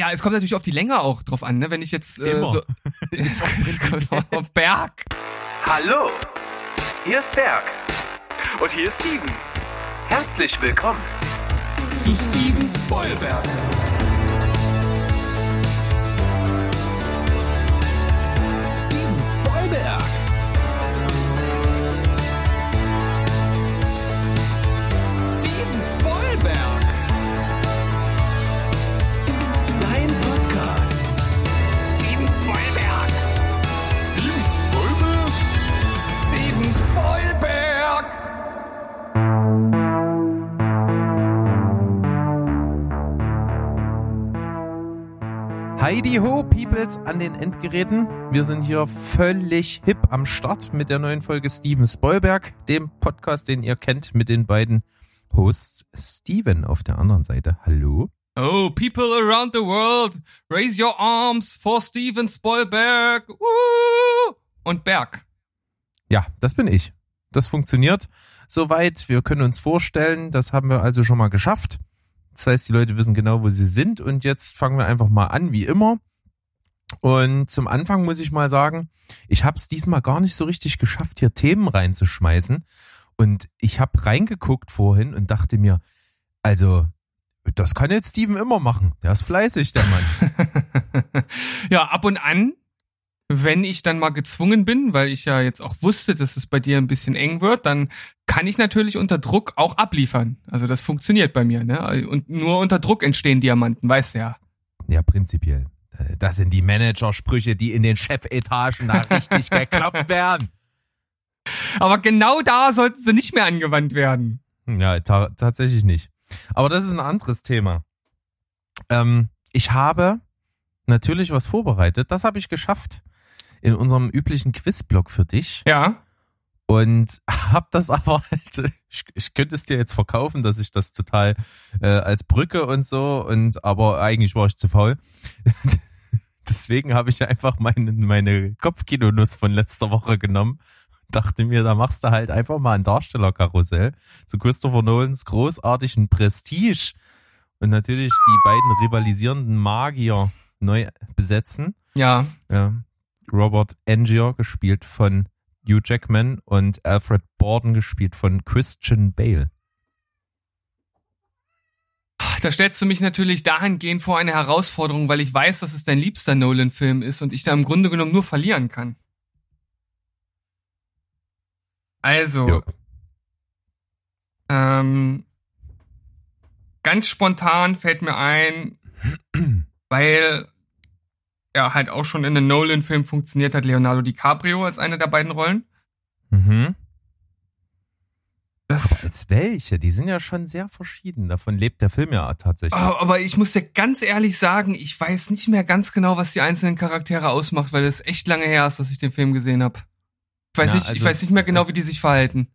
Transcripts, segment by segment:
Ja, es kommt natürlich auf die Länge auch drauf an, ne? Wenn ich jetzt äh, Immer. so. es kommt, es kommt auch auf Berg. Hallo, hier ist Berg. Und hier ist Steven. Herzlich willkommen. Zu Steven Spoilberg. Heidi ho, Peoples an den Endgeräten. Wir sind hier völlig hip am Start mit der neuen Folge Steven Spoilberg, dem Podcast, den ihr kennt mit den beiden Hosts. Steven auf der anderen Seite. Hallo. Oh, people around the world, raise your arms for Steven Spoilberg. Und Berg. Ja, das bin ich. Das funktioniert soweit. Wir können uns vorstellen, das haben wir also schon mal geschafft. Das heißt, die Leute wissen genau, wo sie sind. Und jetzt fangen wir einfach mal an, wie immer. Und zum Anfang muss ich mal sagen, ich habe es diesmal gar nicht so richtig geschafft, hier Themen reinzuschmeißen. Und ich habe reingeguckt vorhin und dachte mir, also, das kann jetzt Steven immer machen. Der ist fleißig, der Mann. ja, ab und an, wenn ich dann mal gezwungen bin, weil ich ja jetzt auch wusste, dass es bei dir ein bisschen eng wird, dann kann ich natürlich unter Druck auch abliefern. Also das funktioniert bei mir, ne? Und nur unter Druck entstehen Diamanten, weißt du ja. Ja, prinzipiell. Das sind die Managersprüche, die in den Chefetagen da richtig gekloppt werden. Aber genau da sollten sie nicht mehr angewandt werden. Ja, ta tatsächlich nicht. Aber das ist ein anderes Thema. Ähm, ich habe natürlich was vorbereitet. Das habe ich geschafft in unserem üblichen Quizblock für dich. Ja. Und habe das aber halt, ich, ich könnte es dir jetzt verkaufen, dass ich das total äh, als Brücke und so, und aber eigentlich war ich zu faul. Deswegen habe ich einfach meine, meine Kopfkinonuss von letzter Woche genommen dachte mir, da machst du halt einfach mal ein Darstellerkarussell zu Christopher Nolans großartigen Prestige und natürlich die beiden rivalisierenden Magier neu besetzen. Ja. ja. Robert Angier, gespielt von Hugh Jackman und Alfred Borden, gespielt von Christian Bale. Da stellst du mich natürlich dahingehend vor eine Herausforderung, weil ich weiß, dass es dein liebster Nolan-Film ist und ich da im Grunde genommen nur verlieren kann. Also, Ja. ähm, ganz spontan fällt mir ein, weil er halt auch schon in einem Nolan-Film funktioniert hat, Leonardo DiCaprio als eine der beiden Rollen. Mhm. Das, Als welche? Die sind ja schon sehr verschieden. Davon lebt der Film ja tatsächlich. Aber ich muss dir ganz ehrlich sagen, ich weiß nicht mehr ganz genau, was die einzelnen Charaktere ausmacht, weil es echt lange her ist, dass ich den Film gesehen habe. Ich weiß Ja, nicht, ich also- weiß nicht mehr genau, also- wie die sich verhalten.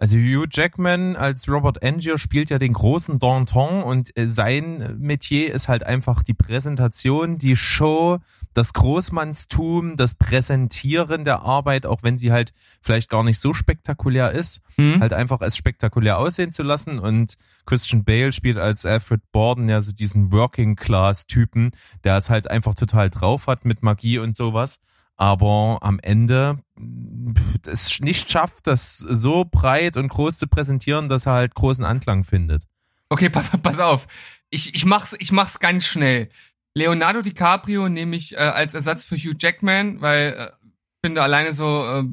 Also Hugh Jackman als Robert Angier spielt ja den großen Danton und äh, sein Metier ist halt einfach die Präsentation, die Show, das Großmannstum, das Präsentieren der Arbeit, auch wenn sie halt vielleicht gar nicht so spektakulär ist, Hm? halt einfach es spektakulär aussehen zu lassen und Christian Bale spielt als Alfred Borden ja so diesen Working Class Typen, der es halt einfach total drauf hat mit Magie und sowas aber am Ende es nicht schafft, das so breit und groß zu präsentieren, dass er halt großen Anklang findet. Okay, pass, auf. Ich, ich mach's, ich mach's ganz schnell. Leonardo DiCaprio nehme ich äh, als Ersatz für Hugh Jackman, weil äh, finde alleine so, äh,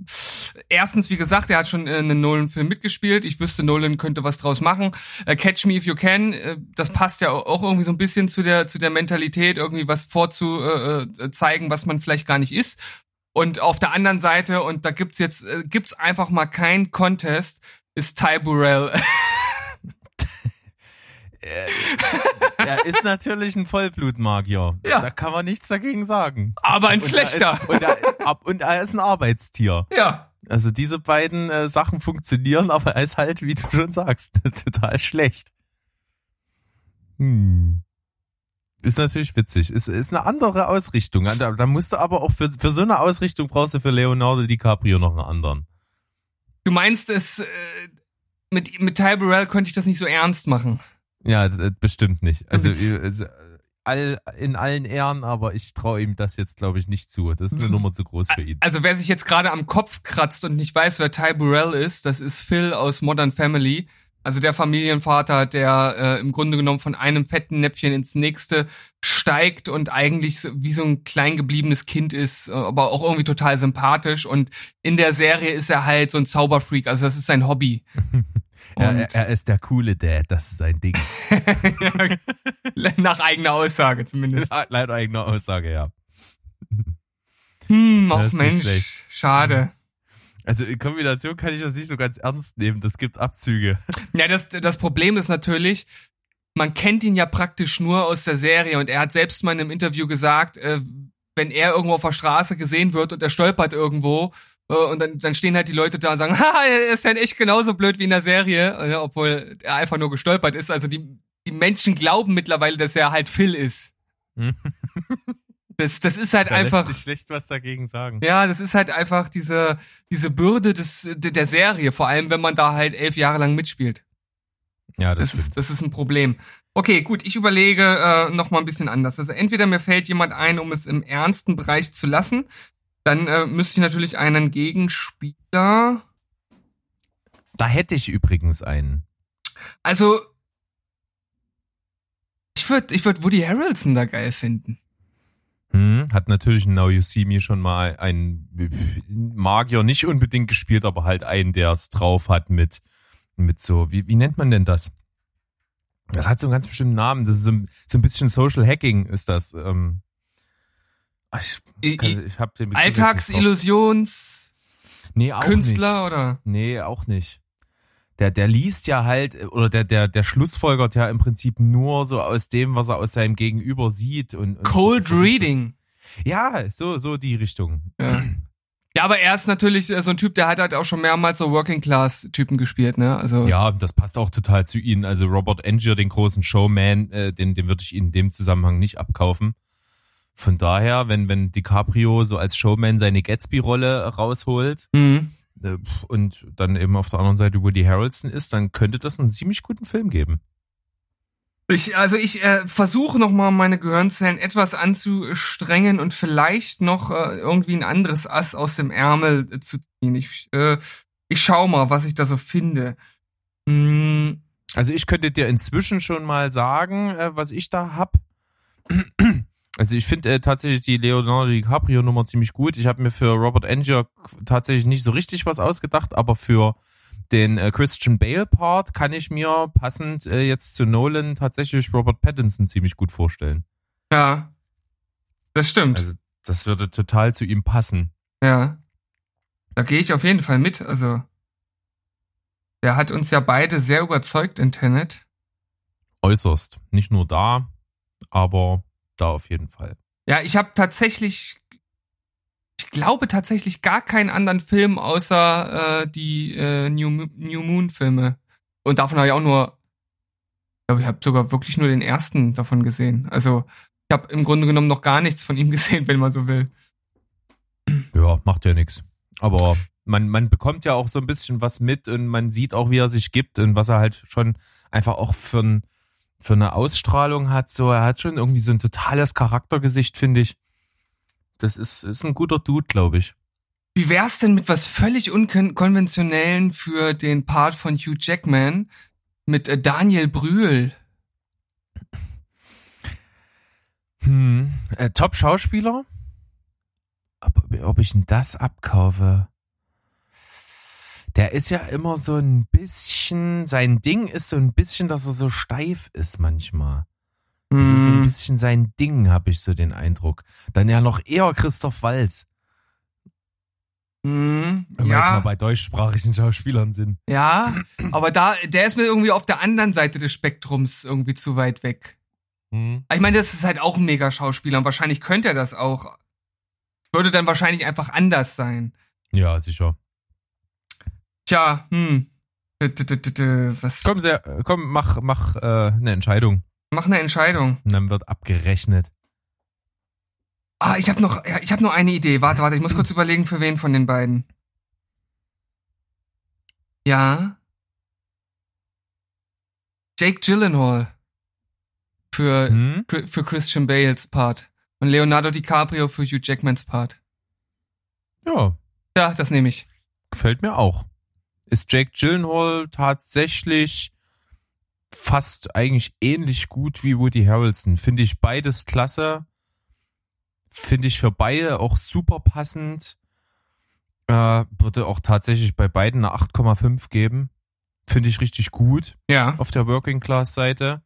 erstens, wie gesagt, er hat schon äh, einen Nolan-Film mitgespielt. Ich wüsste, Nolan könnte was draus machen. Äh, Catch Me If You Can, äh, das passt ja auch irgendwie so ein bisschen zu der, zu der Mentalität, irgendwie was vorzuzeigen, äh, zeigen, was man vielleicht gar nicht ist. Und auf der anderen Seite, und da gibt's jetzt, äh, gibt's einfach mal kein Contest, ist Ty Burrell. Er ist natürlich ein Vollblutmagier. Ja. Da kann man nichts dagegen sagen. Aber ein Und er schlechter. Ist, und, er, ab- und er ist ein Arbeitstier. Ja. Also diese beiden äh, Sachen funktionieren, aber er ist halt, wie du schon sagst, total schlecht. Hm. Ist natürlich witzig. Ist, ist eine andere Ausrichtung. Da, da musst du aber auch für, für so eine Ausrichtung brauchst du für Leonardo DiCaprio noch einen anderen. Du meinst es, äh, mit, mit Ty Burrell könnte ich das nicht so ernst machen. Ja, bestimmt nicht. Also, äh, all, in allen Ehren, aber ich traue ihm das jetzt, glaube ich, nicht zu. Das ist eine Nummer zu groß für ihn. Also wer sich jetzt gerade am Kopf kratzt und nicht weiß, wer Ty Burrell ist, das ist Phil aus Modern Family. Also der Familienvater, der äh, im Grunde genommen von einem fetten Näpfchen ins nächste steigt und eigentlich so, wie so ein klein gebliebenes Kind ist, äh, aber auch irgendwie total sympathisch. Und in der Serie ist er halt so ein Zauberfreak, also das ist sein Hobby. er, er, ist der coole Dad, das ist sein Ding. Nach eigener Aussage zumindest. Laut eigener Aussage, ja. Hm, ach Mensch, schade. Also in Kombination kann ich das nicht so ganz ernst nehmen. Das gibt Abzüge. Ja, das, das Problem ist natürlich, man kennt ihn ja praktisch nur aus der Serie und er hat selbst mal in einem Interview gesagt, äh, wenn er irgendwo auf der Straße gesehen wird und er stolpert irgendwo äh, und dann, dann stehen halt die Leute da und sagen, ha, er ist halt echt genauso blöd wie in der Serie, äh, obwohl er einfach nur gestolpert ist. Also die, die Menschen glauben mittlerweile, dass er halt Phil ist. Das, das ist halt Da einfach. lässt sich schlecht was dagegen sagen. Ja, das ist halt einfach diese, diese Bürde des, der Serie, vor allem wenn man da halt elf Jahre lang mitspielt. Ja, das, Das ist, das ist ein Problem. Okay, gut, ich überlege äh, noch mal ein bisschen anders. Also entweder mir fällt jemand ein, um es im ernsten Bereich zu lassen, dann äh, müsste ich natürlich einen Gegenspieler. Da hätte ich übrigens einen. Also ich würde ich würd Woody Harrelson da geil finden. Hm, hat natürlich in Now You See Me schon mal einen Magier nicht unbedingt gespielt, aber halt einen, der es drauf hat mit, mit so, wie, wie nennt man denn das? Das hat so einen ganz bestimmten Namen. Das ist so, ein- so ein bisschen Social Hacking ist das. Ähm, ich I- kann, I- ich hab den. Alltagsillusions nee, auch Künstler oder? Nicht. Nee, auch nicht. Der, der liest ja halt, oder der, der, der schlussfolgert ja im Prinzip nur so aus dem, was er aus seinem Gegenüber sieht und, und Cold Reading. Ja, so, so die Richtung. Ja. ja, aber er ist natürlich äh, so ein Typ, der hat halt auch schon mehrmals so Working Class Typen gespielt, ne? Also Ja, das passt auch total zu ihnen. Also Robert Angier, den großen Showman, äh, den, den würde ich ihnen in dem Zusammenhang nicht abkaufen. Von daher, wenn, wenn DiCaprio so als Showman seine Gatsby-Rolle rausholt Mhm. Äh, und dann eben auf der anderen Seite Woody Harrelson ist, dann könnte das einen ziemlich guten Film geben. Ich, also ich äh, versuche noch mal meine Gehirnzellen etwas anzustrengen und vielleicht noch äh, irgendwie ein anderes Ass aus dem Ärmel äh, zu ziehen. Ich, äh, ich schau mal, was ich da so finde. Mm, Also ich könnte dir inzwischen schon mal sagen, äh, was ich da hab. Also ich finde äh, tatsächlich die Leonardo DiCaprio Nummer ziemlich gut. Ich habe mir für Robert Angier tatsächlich nicht so richtig was ausgedacht, aber für den äh, Christian Bale Part kann ich mir passend äh, jetzt zu Nolan tatsächlich Robert Pattinson ziemlich gut vorstellen. ja, das stimmt. Also das würde total zu ihm passen. Ja. Da gehe ich auf jeden Fall mit. Also, der hat uns ja beide sehr überzeugt in Tenet. Äußerst. Nicht nur da, aber da auf jeden Fall. Ja, ich habe tatsächlich, ich glaube tatsächlich gar keinen anderen Film außer äh, die äh, New, New Moon Filme. Und davon habe ich auch nur, ich glaube, ich habe sogar wirklich nur den ersten davon gesehen. Also ich habe im Grunde genommen noch gar nichts von ihm gesehen, wenn man so will. Ja, macht ja nichts. Aber man, man bekommt ja auch so ein bisschen was mit und man sieht auch, wie er sich gibt und was er halt schon einfach auch für, ein, für eine Ausstrahlung hat. So, er hat schon irgendwie so ein totales Charaktergesicht, finde ich. Das ist, ist ein guter Dude, glaube ich. Wie wär's denn mit was völlig unkonventionellen für den Part von Hugh Jackman mit äh, Daniel Brühl? Hm. Äh, Top-Schauspieler? Ob, ob ich denn das abkaufe? Der ist ja immer so ein bisschen, sein Ding ist so ein bisschen, dass er so steif ist manchmal. Das ist so ein Hm, bisschen sein Ding, habe ich so den Eindruck. Dann ja noch eher Christoph Walz, hm, wenn wir jetzt mal bei deutschsprachigen Schauspielern sind. ja, aber da, der ist mir irgendwie auf der anderen Seite des Spektrums irgendwie zu weit weg. Hm. Ich meine, das ist halt auch ein mega Schauspieler und wahrscheinlich könnte er das auch. Würde dann wahrscheinlich einfach anders sein. Ja, sicher. Tja, hm. Was? Komm, sehr, komm, mach, mach äh, eine Entscheidung. Mach eine Entscheidung. Und dann wird abgerechnet. Ah, ich habe noch, ich habe noch eine Idee. Warte, warte, ich muss kurz überlegen, für wen von den beiden. Ja. Jake Gyllenhaal. für, Hm? für Christian Bales Part. Und Leonardo DiCaprio für Hugh Jackmans Part. Ja, Ja, das nehme ich. gefällt mir auch. Ist Jake Gyllenhaal tatsächlich fast eigentlich ähnlich gut wie Woody Harrelson. Finde ich beides klasse. Finde ich für beide auch super passend. Äh, würde auch tatsächlich bei beiden eine 8,5 geben. Finde ich richtig gut Ja. auf der Working Class Seite.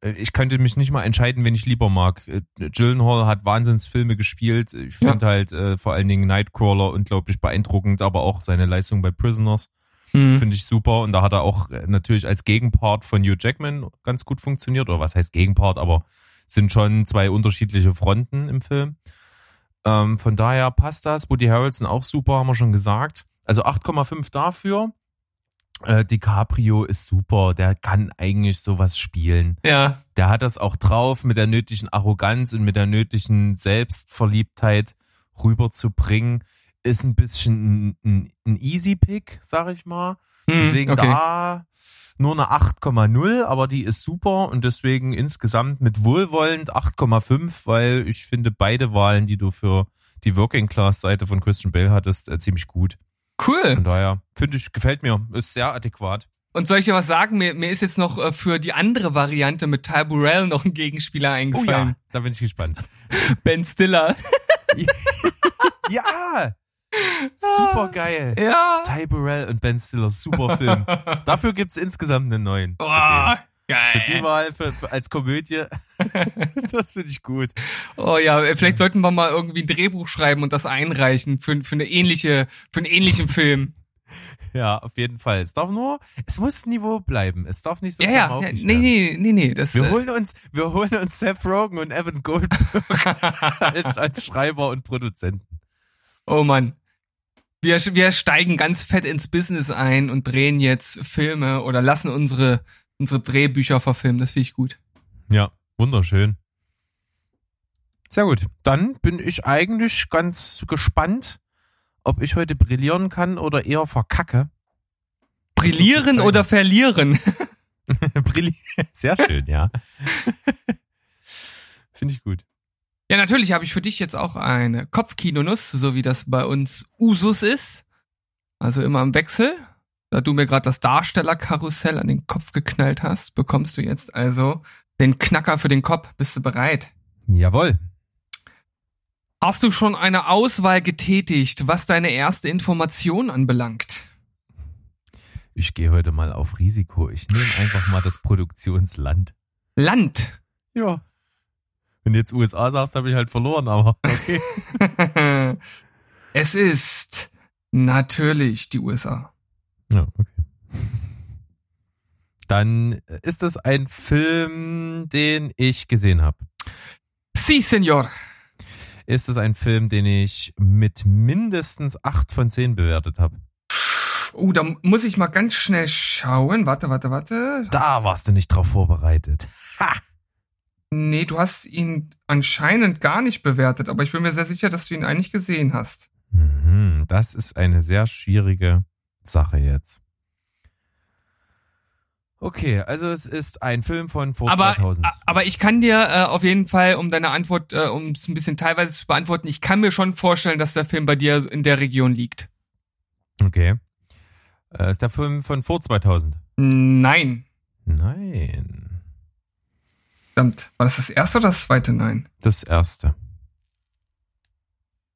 Äh, Ich könnte mich nicht mal entscheiden, wen ich lieber mag. Äh, Gyllenhaal hat Wahnsinnsfilme gespielt. Ich Ja. finde halt äh, vor allen Dingen Nightcrawler unglaublich beeindruckend, aber auch seine Leistung bei Prisoners Hm. finde ich super. Und da hat er auch äh, natürlich als Gegenpart von Hugh Jackman ganz gut funktioniert. Oder was heißt Gegenpart, aber sind schon zwei unterschiedliche Fronten im Film. Ähm, von daher passt das. Woody Harrelson auch super, haben wir schon gesagt. Also 8,5 dafür. Äh, DiCaprio ist super. Der kann eigentlich sowas spielen. Ja. Der hat das auch drauf, mit der nötigen Arroganz und mit der nötigen Selbstverliebtheit rüberzubringen. Ist ein bisschen ein, ein, Easy Pick, sag ich mal. Hm, Deswegen okay. da nur eine 8,0, aber die ist super und deswegen insgesamt mit wohlwollend 8,5, weil ich finde beide Wahlen, die du für die Working Class Seite von Christian Bale hattest, äh, ziemlich gut. Cool. Von daher finde ich, gefällt mir, ist sehr adäquat. Und soll ich dir was sagen? Mir, mir ist jetzt noch äh, für die andere Variante mit Ty Burrell noch ein Gegenspieler eingefallen. da bin ich gespannt. Ben Stiller. ja! Super geil. Ja. Ty Burrell und Ben Stiller, super Film. Dafür gibt's insgesamt einen neuen. Oh, Für die geil. Wahl für, für, als Komödie. das finde ich gut. Oh ja, vielleicht sollten wir mal irgendwie ein Drehbuch schreiben und das einreichen für, für eine ähnliche, für einen ähnlichen Film. Ja, auf jeden Fall. Es darf nur, es muss Niveau bleiben. Es darf nicht so Ja, ja, ja nee, nee, nee, nee, das, Wir äh, holen uns, wir holen uns Seth Rogen und Evan Goldberg als, als Schreiber und Produzenten. oh Mann. Wir, wir steigen ganz fett ins Business ein und drehen jetzt Filme oder lassen unsere, unsere Drehbücher verfilmen. Das finde ich gut. Ja, wunderschön. Sehr gut. Dann bin ich eigentlich ganz gespannt, ob ich heute brillieren kann oder eher verkacke. Brillieren oder verlieren? Brilli Sehr schön, ja. Finde ich gut. Ja, natürlich habe ich für dich jetzt auch eine Kopfkinonuss, so wie das bei uns Usus ist. Also immer im Wechsel. Da du mir gerade das Darstellerkarussell an den Kopf geknallt hast, bekommst du jetzt also den Knacker für den Kopf. Bist du bereit? Jawohl. Hast du schon eine Auswahl getätigt, was deine erste Information anbelangt? Ich gehe heute mal auf Risiko. Ich nehme einfach mal das Produktionsland. Land. Ja. Wenn du jetzt USA sagst, habe ich halt verloren, aber okay. es ist natürlich die USA. Ja, okay. Dann ist es ein Film, den ich gesehen habe. Si, Senor. Ist es ein Film, den ich mit mindestens 8 von 10 bewertet habe? Oh, da muss ich mal ganz schnell schauen. Warte, warte, warte. Da warst du nicht drauf vorbereitet. Nee, du hast ihn anscheinend gar nicht bewertet, aber ich bin mir sehr sicher, dass du ihn eigentlich gesehen hast. Mhm, das ist eine sehr schwierige Sache jetzt. Okay, also es ist ein Film von vor Aber, 2000. aber ich kann dir äh, auf jeden Fall, um deine Antwort, äh, um es ein bisschen teilweise zu beantworten, ich kann mir schon vorstellen, dass der Film bei dir in der Region liegt. Okay. Äh, ist der Film von vor 2000? Nein. Nein. Verdammt. War das das erste oder das zweite Nein? Das erste.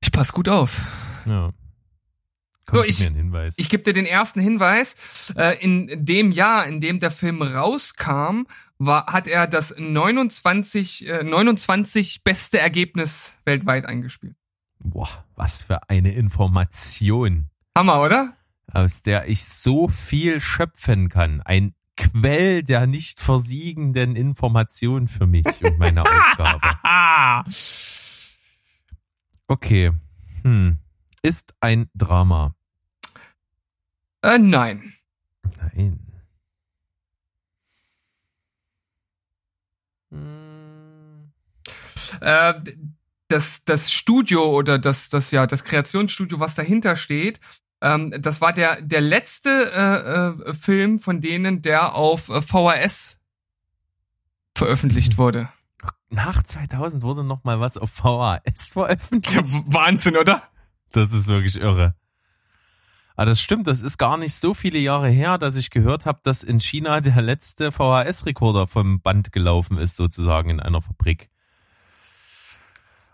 Ich pass gut auf. Ja. So, Komm, gib ich- mir einen Hinweis. Ich gebe dir den ersten Hinweis. Äh, in dem Jahr, in dem der Film rauskam, war, hat er das 29, äh, 29 beste Ergebnis weltweit eingespielt. Boah, was für eine Information, Hammer, oder? aus der ich so viel schöpfen kann. Ein Quell der nicht versiegenden Informationen für mich und meine Aufgabe. Okay. Hm. Ist ein Drama. äh, nein. Nein. Hm. Äh, das, das Studio oder das, das ja, das Kreationsstudio, was dahinter steht, ähm, das war der, der letzte äh, äh, Film von denen, der auf äh, VHS veröffentlicht wurde. Nach 2000 wurde noch mal was auf VHS veröffentlicht. Wahnsinn, oder? Das ist wirklich irre. Aber das stimmt, das ist gar nicht so viele Jahre her, dass ich gehört habe, dass in China der letzte VHS-Rekorder vom Band gelaufen ist, sozusagen in einer Fabrik.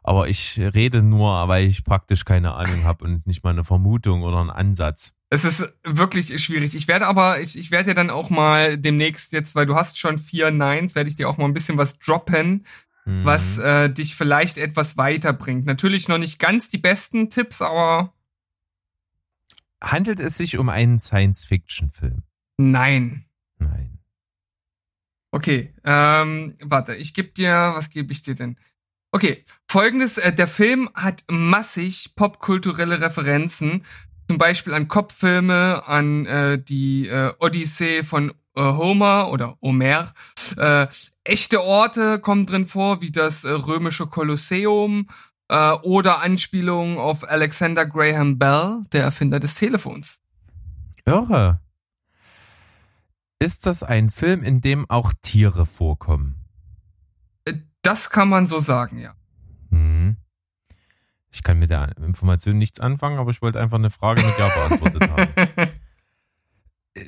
Aber ich rede nur, weil ich praktisch keine Ahnung habe und nicht mal eine Vermutung oder einen Ansatz. Es ist wirklich schwierig. Ich werde aber, ich, ich werde dir dann auch mal demnächst jetzt, weil du hast schon vier Nines, werde ich dir auch mal ein bisschen was droppen, Mhm. was äh, dich vielleicht etwas weiterbringt. Natürlich noch nicht ganz die besten Tipps, aber Handelt es sich um einen Science-Fiction-Film? nein. Nein. Okay, ähm, warte, ich gebe dir, was gebe ich dir denn? Okay, folgendes, äh, der Film hat massig popkulturelle Referenzen, zum Beispiel an Kopffilme, an äh, die äh, Odyssee von äh, Homer oder Homer. Äh, echte Orte kommen drin vor, wie das äh, römische Kolosseum äh, oder Anspielungen auf Alexander Graham Bell, der Erfinder des Telefons. Irre. Ist das ein Film, in dem auch Tiere vorkommen? Das kann man so sagen, ja. Hm. Ich kann mit der Information nichts anfangen, aber ich wollte einfach eine Frage mit Ja beantwortet haben. Äh,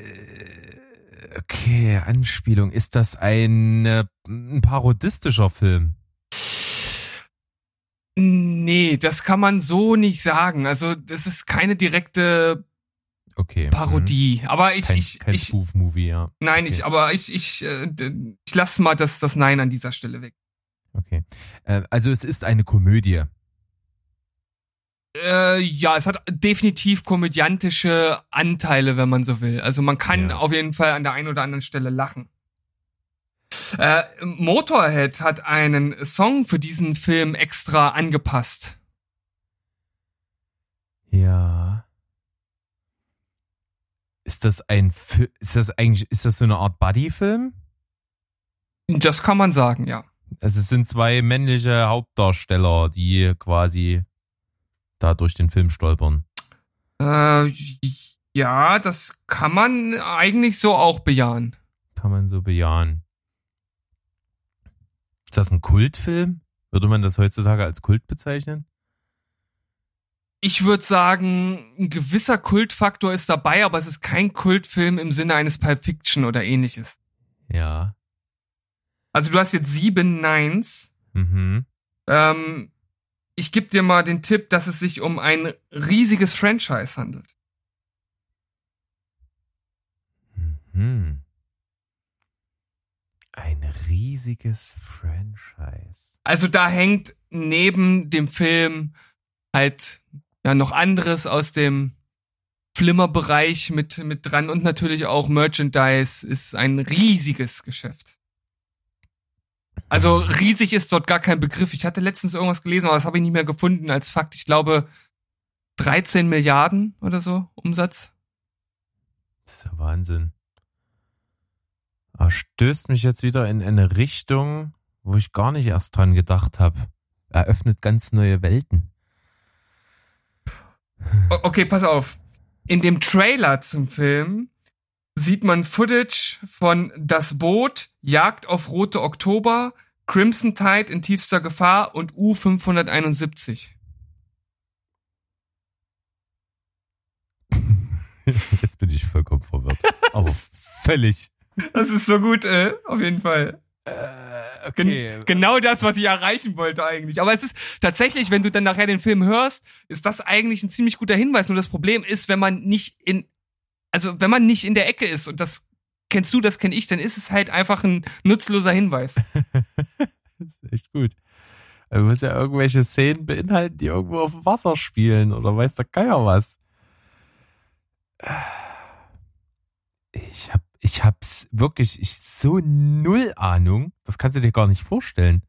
Okay, Anspielung. Ist das ein, äh, ein parodistischer Film? Nee, das kann man so nicht sagen. Also, das ist keine direkte Okay. Parodie. Aber Mhm. ich, Kein, ich, kein ich Spoof-Movie, ja. nein, okay. ich, aber ich, ich, äh, ich lass mal das, das Nein an dieser Stelle weg. Okay. Äh, also es ist eine Komödie. Äh, ja, es hat definitiv komödiantische Anteile, wenn man so will. Also man kann Ja. auf jeden Fall an der einen oder anderen Stelle lachen. Äh, Motorhead hat einen Song für diesen Film extra angepasst. Ja. Ist das ein Fi- ist das eigentlich ist das so eine Art Buddy-Film? Das kann man sagen, ja. Also es sind zwei männliche Hauptdarsteller, die quasi da durch den Film stolpern. Äh, ja, das kann man eigentlich so auch bejahen. Kann man so bejahen. Ist das ein Kultfilm? Würde man das heutzutage als Kult bezeichnen? Ich würde sagen, ein gewisser Kultfaktor ist dabei, aber es ist kein Kultfilm im Sinne eines Pulp Fiction oder ähnliches. Ja. Also du hast jetzt sieben Nines. Mhm. Ähm, ich gebe dir mal den Tipp, dass es sich um ein riesiges Franchise handelt. Mhm. Ein riesiges Franchise. Also da hängt neben dem Film halt ja noch anderes aus dem Flimmerbereich mit mit dran und natürlich auch Merchandise ist ein riesiges Geschäft. Also riesig ist dort gar kein Begriff. Ich hatte letztens irgendwas gelesen, aber das habe ich nicht mehr gefunden als Fakt. Ich glaube 13 Milliarden oder so Umsatz. Das ist ja Wahnsinn. Aber stößt mich jetzt wieder in eine Richtung, wo ich gar nicht erst dran gedacht habe. Eröffnet ganz neue Welten. Okay, pass auf. In dem Trailer zum Film sieht man Footage von Das Boot, Jagd auf Rote Oktober, Crimson Tide in tiefster Gefahr und U571. Jetzt bin ich vollkommen verwirrt. Aber völlig. Das ist so gut, äh, auf jeden Fall. Äh, Gen genau das, was ich erreichen wollte eigentlich. Aber es ist tatsächlich, wenn du dann nachher den Film hörst, ist das eigentlich ein ziemlich guter Hinweis. Nur das Problem ist, wenn man nicht in, also wenn man nicht in der Ecke ist und das kennst du, das kenn ich, dann ist es halt einfach ein nutzloser Hinweis. Das ist echt gut. Er muss ja irgendwelche Szenen beinhalten, die irgendwo auf dem Wasser spielen oder weiß der Geier was. Ich hab, ich hab's wirklich, ich so null Ahnung. Das kannst du dir gar nicht vorstellen.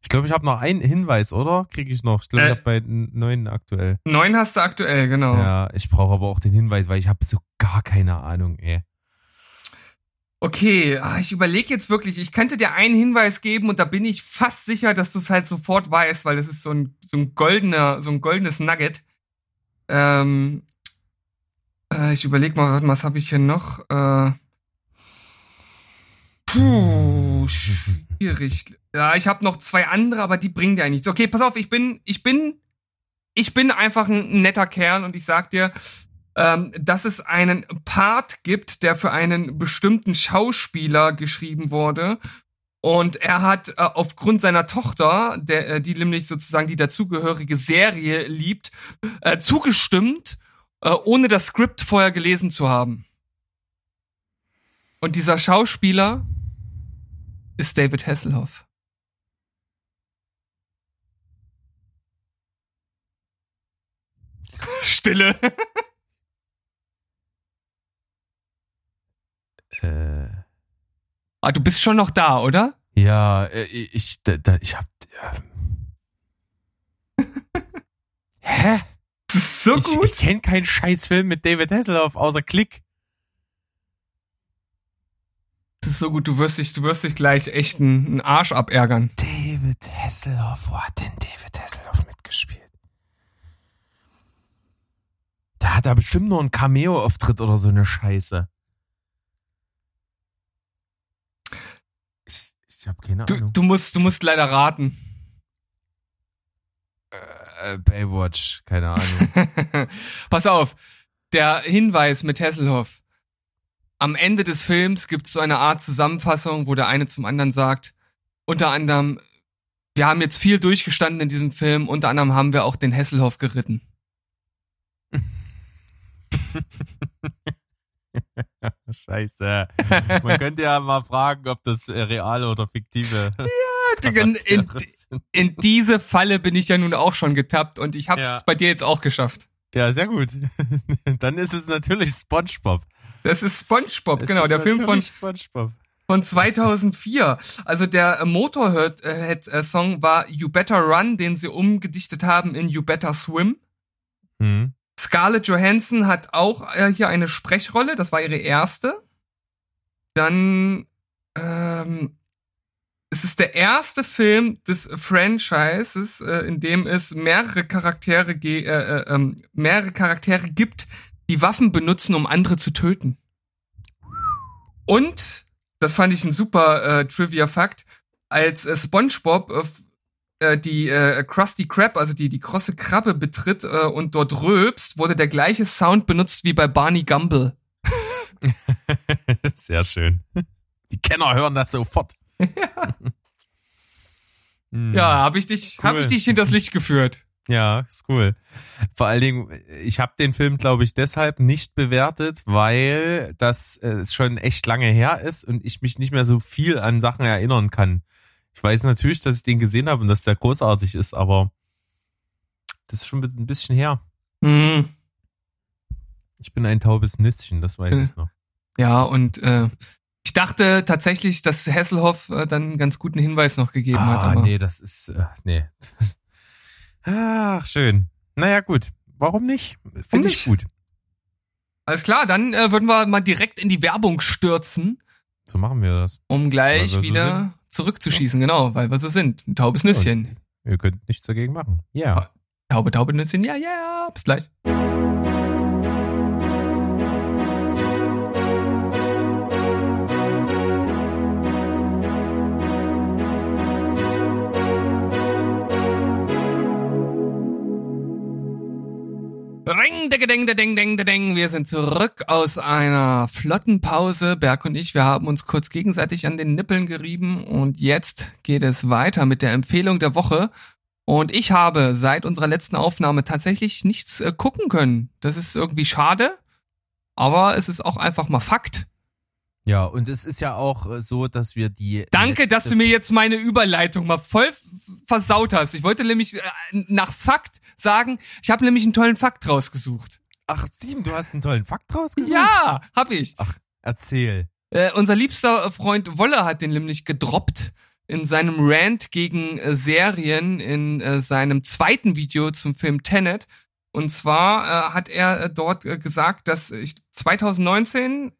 Ich glaube, ich habe noch einen Hinweis, oder? Kriege ich noch? Ich glaube, Äh. ich habe bei neun aktuell. Neun hast du aktuell, genau. Ja, ich brauche aber auch den Hinweis, weil ich habe so gar keine Ahnung, ey. Okay, ah, ich überlege jetzt wirklich, ich könnte dir einen Hinweis geben und da bin ich fast sicher, dass du es halt sofort weißt, weil das ist so ein, so ein goldener, so ein goldenes Nugget. Ähm, äh, ich überlege mal, warte mal, was habe ich hier noch? Äh, puh, schwierig. Ja, ich habe noch zwei andere, aber die bringen dir ja nichts. Okay, pass auf, ich bin, ich bin, ich bin einfach ein netter Kerl und ich sag dir, ähm, dass es einen Part gibt, der für einen bestimmten Schauspieler geschrieben wurde. Und er hat äh, aufgrund seiner Tochter, der, äh, die nämlich sozusagen die dazugehörige Serie liebt, äh, zugestimmt, äh, ohne das Skript vorher gelesen zu haben. Und dieser Schauspieler ist David Hasselhoff. Stille. Äh, ah, du bist schon noch da, oder? ja, äh, ich, da, da, ich hab. Ja. Hä? Das ist so ich, gut. ich kenne keinen Scheißfilm mit David Hasselhoff außer Klick. Das ist so gut. Du wirst dich, du wirst dich gleich echt einen, einen Arsch abärgern. David Hasselhoff, wo hat denn David Hasselhoff mitgespielt? Da hat er bestimmt nur einen Cameo-Auftritt oder so eine Scheiße. Ich, ich habe keine Du, Ahnung. du musst, du musst leider raten. Äh, Baywatch, keine Ahnung. Pass auf. Der Hinweis mit Hasselhoff. Am Ende des Films gibt es so eine Art Zusammenfassung, wo der eine zum anderen sagt, unter anderem, wir haben jetzt viel durchgestanden in diesem Film, unter anderem haben wir auch den Hasselhoff geritten. Scheiße. Man könnte ja mal fragen, ob das äh, reale oder fiktive. In, in, Charaktere sind. in diese Falle bin ich ja nun auch schon getappt und ich hab's Ja. bei dir jetzt auch geschafft. Ja, sehr gut. Dann ist es natürlich SpongeBob. Das ist SpongeBob, Es genau, ist der Film von, SpongeBob. von 2004. Also der Motorhead-Song war You Better Run, den sie umgedichtet haben in You Better Swim. Hm. Scarlett Johansson hat auch äh, hier eine Sprechrolle, das war ihre erste. Dann ähm, es ist der erste Film des Franchises, äh, in dem es mehrere Charaktere, äh, äh, ähm, mehrere Charaktere gibt, die Waffen benutzen, um andere zu töten. Und das fand ich ein super äh, Trivia-Fakt. Als äh, SpongeBob die äh, Krusty Krab, also die die krosse Krabbe betritt äh, und dort rülpst, wurde der gleiche Sound benutzt wie bei Barney Gumble. Sehr schön. Die Kenner hören das sofort. Hm. Ja, habe ich dich, Cool. habe ich dich hinters Licht geführt. Ja, ist cool. Vor allen Dingen, ich habe den Film, glaube ich, deshalb nicht bewertet, weil das äh, schon echt lange her ist und ich mich nicht mehr so viel an Sachen erinnern kann. Ich weiß natürlich, dass ich den gesehen habe und dass der großartig ist, aber das ist schon ein bisschen her. Hm. Ich bin ein taubes Nüsschen, das weiß Äh. ich noch. Ja, und äh, ich dachte tatsächlich, dass Hasselhoff äh, dann einen ganz guten Hinweis noch gegeben hat. Ah, nee, das ist, äh, nee. Ach, schön. Naja, gut. Warum nicht? Finde ich gut. Alles klar, dann äh, würden wir mal direkt in die Werbung stürzen, So machen wir das. um gleich wir so wieder zurückzuschießen. Genau, weil wir so sind. Ein taubes Nüsschen. Ihr könnt nichts dagegen machen. Ja. Taube, taube Nüsschen. Ja, ja, bis gleich. Ring, ding, ding, ding, ding, ding. Wir sind zurück aus einer flotten Pause. Berg und ich, wir haben uns kurz gegenseitig an den Nippeln gerieben und jetzt geht es weiter mit der Empfehlung der Woche. Und ich habe seit unserer letzten Aufnahme tatsächlich nichts äh, gucken können. Das ist irgendwie schade, aber es ist auch einfach mal Fakt. Ja, und es ist ja auch äh, so, dass wir die. Danke, dass du mir jetzt meine Überleitung mal voll versaut hast. Ich wollte nämlich äh, nach Fakt sagen, ich habe nämlich einen tollen Fakt rausgesucht. Ach, Steven, du hast einen tollen Fakt rausgesucht? Ja, hab ich. Erzähl. Äh, unser liebster Freund Wolle hat den nämlich gedroppt in seinem Rant gegen äh, Serien in äh, seinem zweiten Video zum Film Tenet. Und zwar äh, hat er äh, dort äh, gesagt, dass ich 2019,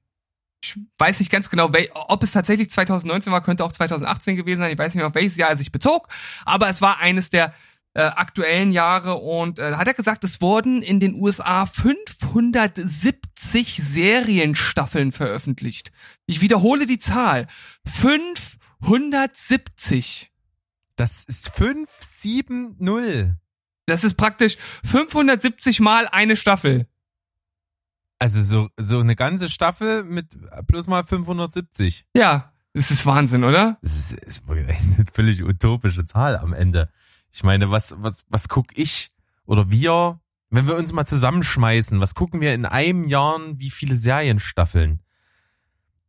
ich weiß nicht ganz genau, ob es tatsächlich 2019 war, könnte auch 2018 gewesen sein. Ich weiß nicht mehr, auf welches Jahr er sich bezog, aber es war eines der äh, aktuellen Jahre und äh, hat er gesagt, es wurden in den USA 570 Serienstaffeln veröffentlicht. Ich wiederhole die Zahl. 570. Das ist 570. Das ist praktisch 570 mal eine Staffel. Also so, so eine ganze Staffel mit plus mal 570. Ja, das ist Wahnsinn, oder? Das ist, ist eine völlig utopische Zahl am Ende. Ich meine, was, was, was guck ich oder wir, wenn wir uns mal zusammenschmeißen, was gucken wir in einem Jahr, wie viele Serienstaffeln?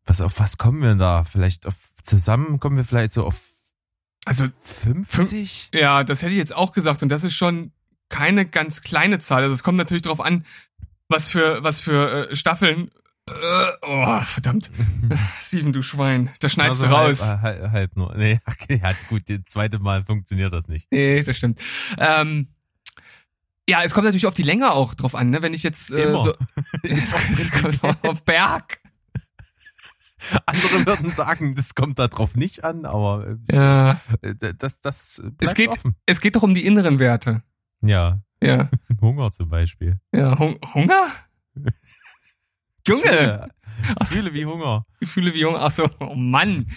Was, auf was kommen wir da? Vielleicht auf, zusammen kommen wir vielleicht so auf Also 50? Ja, das hätte ich jetzt auch gesagt und das ist schon keine ganz kleine Zahl. Also es kommt natürlich darauf an, was für was für äh, Staffeln. Äh, oh, verdammt. Steven, du Schwein. Das schneidest Also du raus. Halb, halb, halb nur. Nee, okay, ja, gut, das zweite Mal funktioniert das nicht. Nee, das stimmt. Ähm, ja, es kommt natürlich auf die Länge auch drauf an, ne? Wenn ich jetzt äh, Immer. so. es, kommt auch auf Berg. Andere würden sagen, das kommt da drauf nicht an, aber äh, Ja. das, das bleibt Es geht, offen. es geht doch um die inneren Werte. Ja, Ja. Hunger zum Beispiel. Ja, Hung Hunger? Junge! Gefühle wie Hunger. Gefühle wie Hunger. Ach so, oh Mann.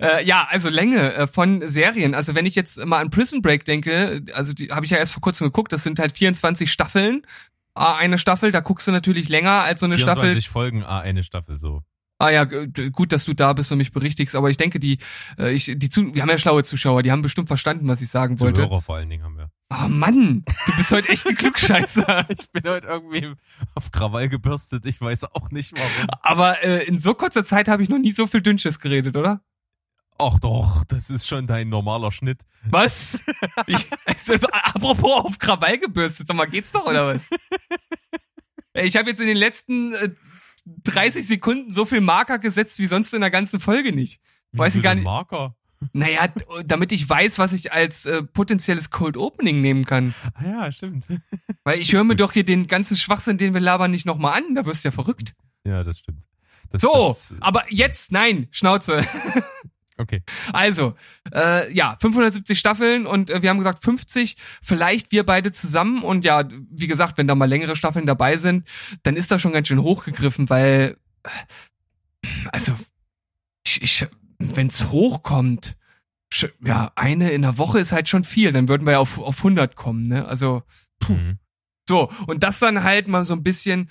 Äh, ja, also Länge äh, von Serien. Also wenn ich jetzt mal an Prison Break denke, also die habe ich ja erst vor kurzem geguckt, das sind halt 24 Staffeln. Ah, eine Staffel, da guckst du natürlich länger als so eine Staffel. 24 Folgen, ah, eine Staffel so. Ah ja, gut, dass du da bist und mich berichtigst, aber ich denke, die, äh, ich, die zu, wir haben ja schlaue Zuschauer, die haben bestimmt verstanden, was ich sagen wollte. Zuhörer vor allen Dingen haben wir. Oh Mann, du bist heute echt ein Klugscheißer. Ich bin heute irgendwie auf Krawall gebürstet, ich weiß auch nicht warum. Aber äh, in so kurzer Zeit habe ich noch nie so viel Dünnschiss geredet, oder? Ach doch, das ist schon dein normaler Schnitt. Was? Ich, also, apropos auf Krawall gebürstet, sag mal, geht's doch oder was? Ich habe jetzt in den letzten äh, 30 Sekunden so viel Marker gesetzt wie sonst in der ganzen Folge nicht. Weiß ich gar nicht. Marker. Naja, damit ich weiß, was ich als äh, potenzielles Cold Opening nehmen kann. Ah ja, stimmt. Weil ich höre mir doch hier den ganzen Schwachsinn, den wir labern, nicht nochmal an. Da wirst du ja verrückt. Ja, das stimmt. Das, So, Das, aber jetzt, nein, Schnauze. okay. Also, äh, ja, 570 Staffeln und äh, wir haben gesagt 50, vielleicht wir beide zusammen und ja, wie gesagt, wenn da mal längere Staffeln dabei sind, dann ist das schon ganz schön hochgegriffen, weil, äh, also, ich, ich, wenn's hochkommt, ja, eine in der Woche ist halt schon viel, dann würden wir ja auf, auf 100 kommen, ne, also, Mhm. so, und das dann halt mal so ein bisschen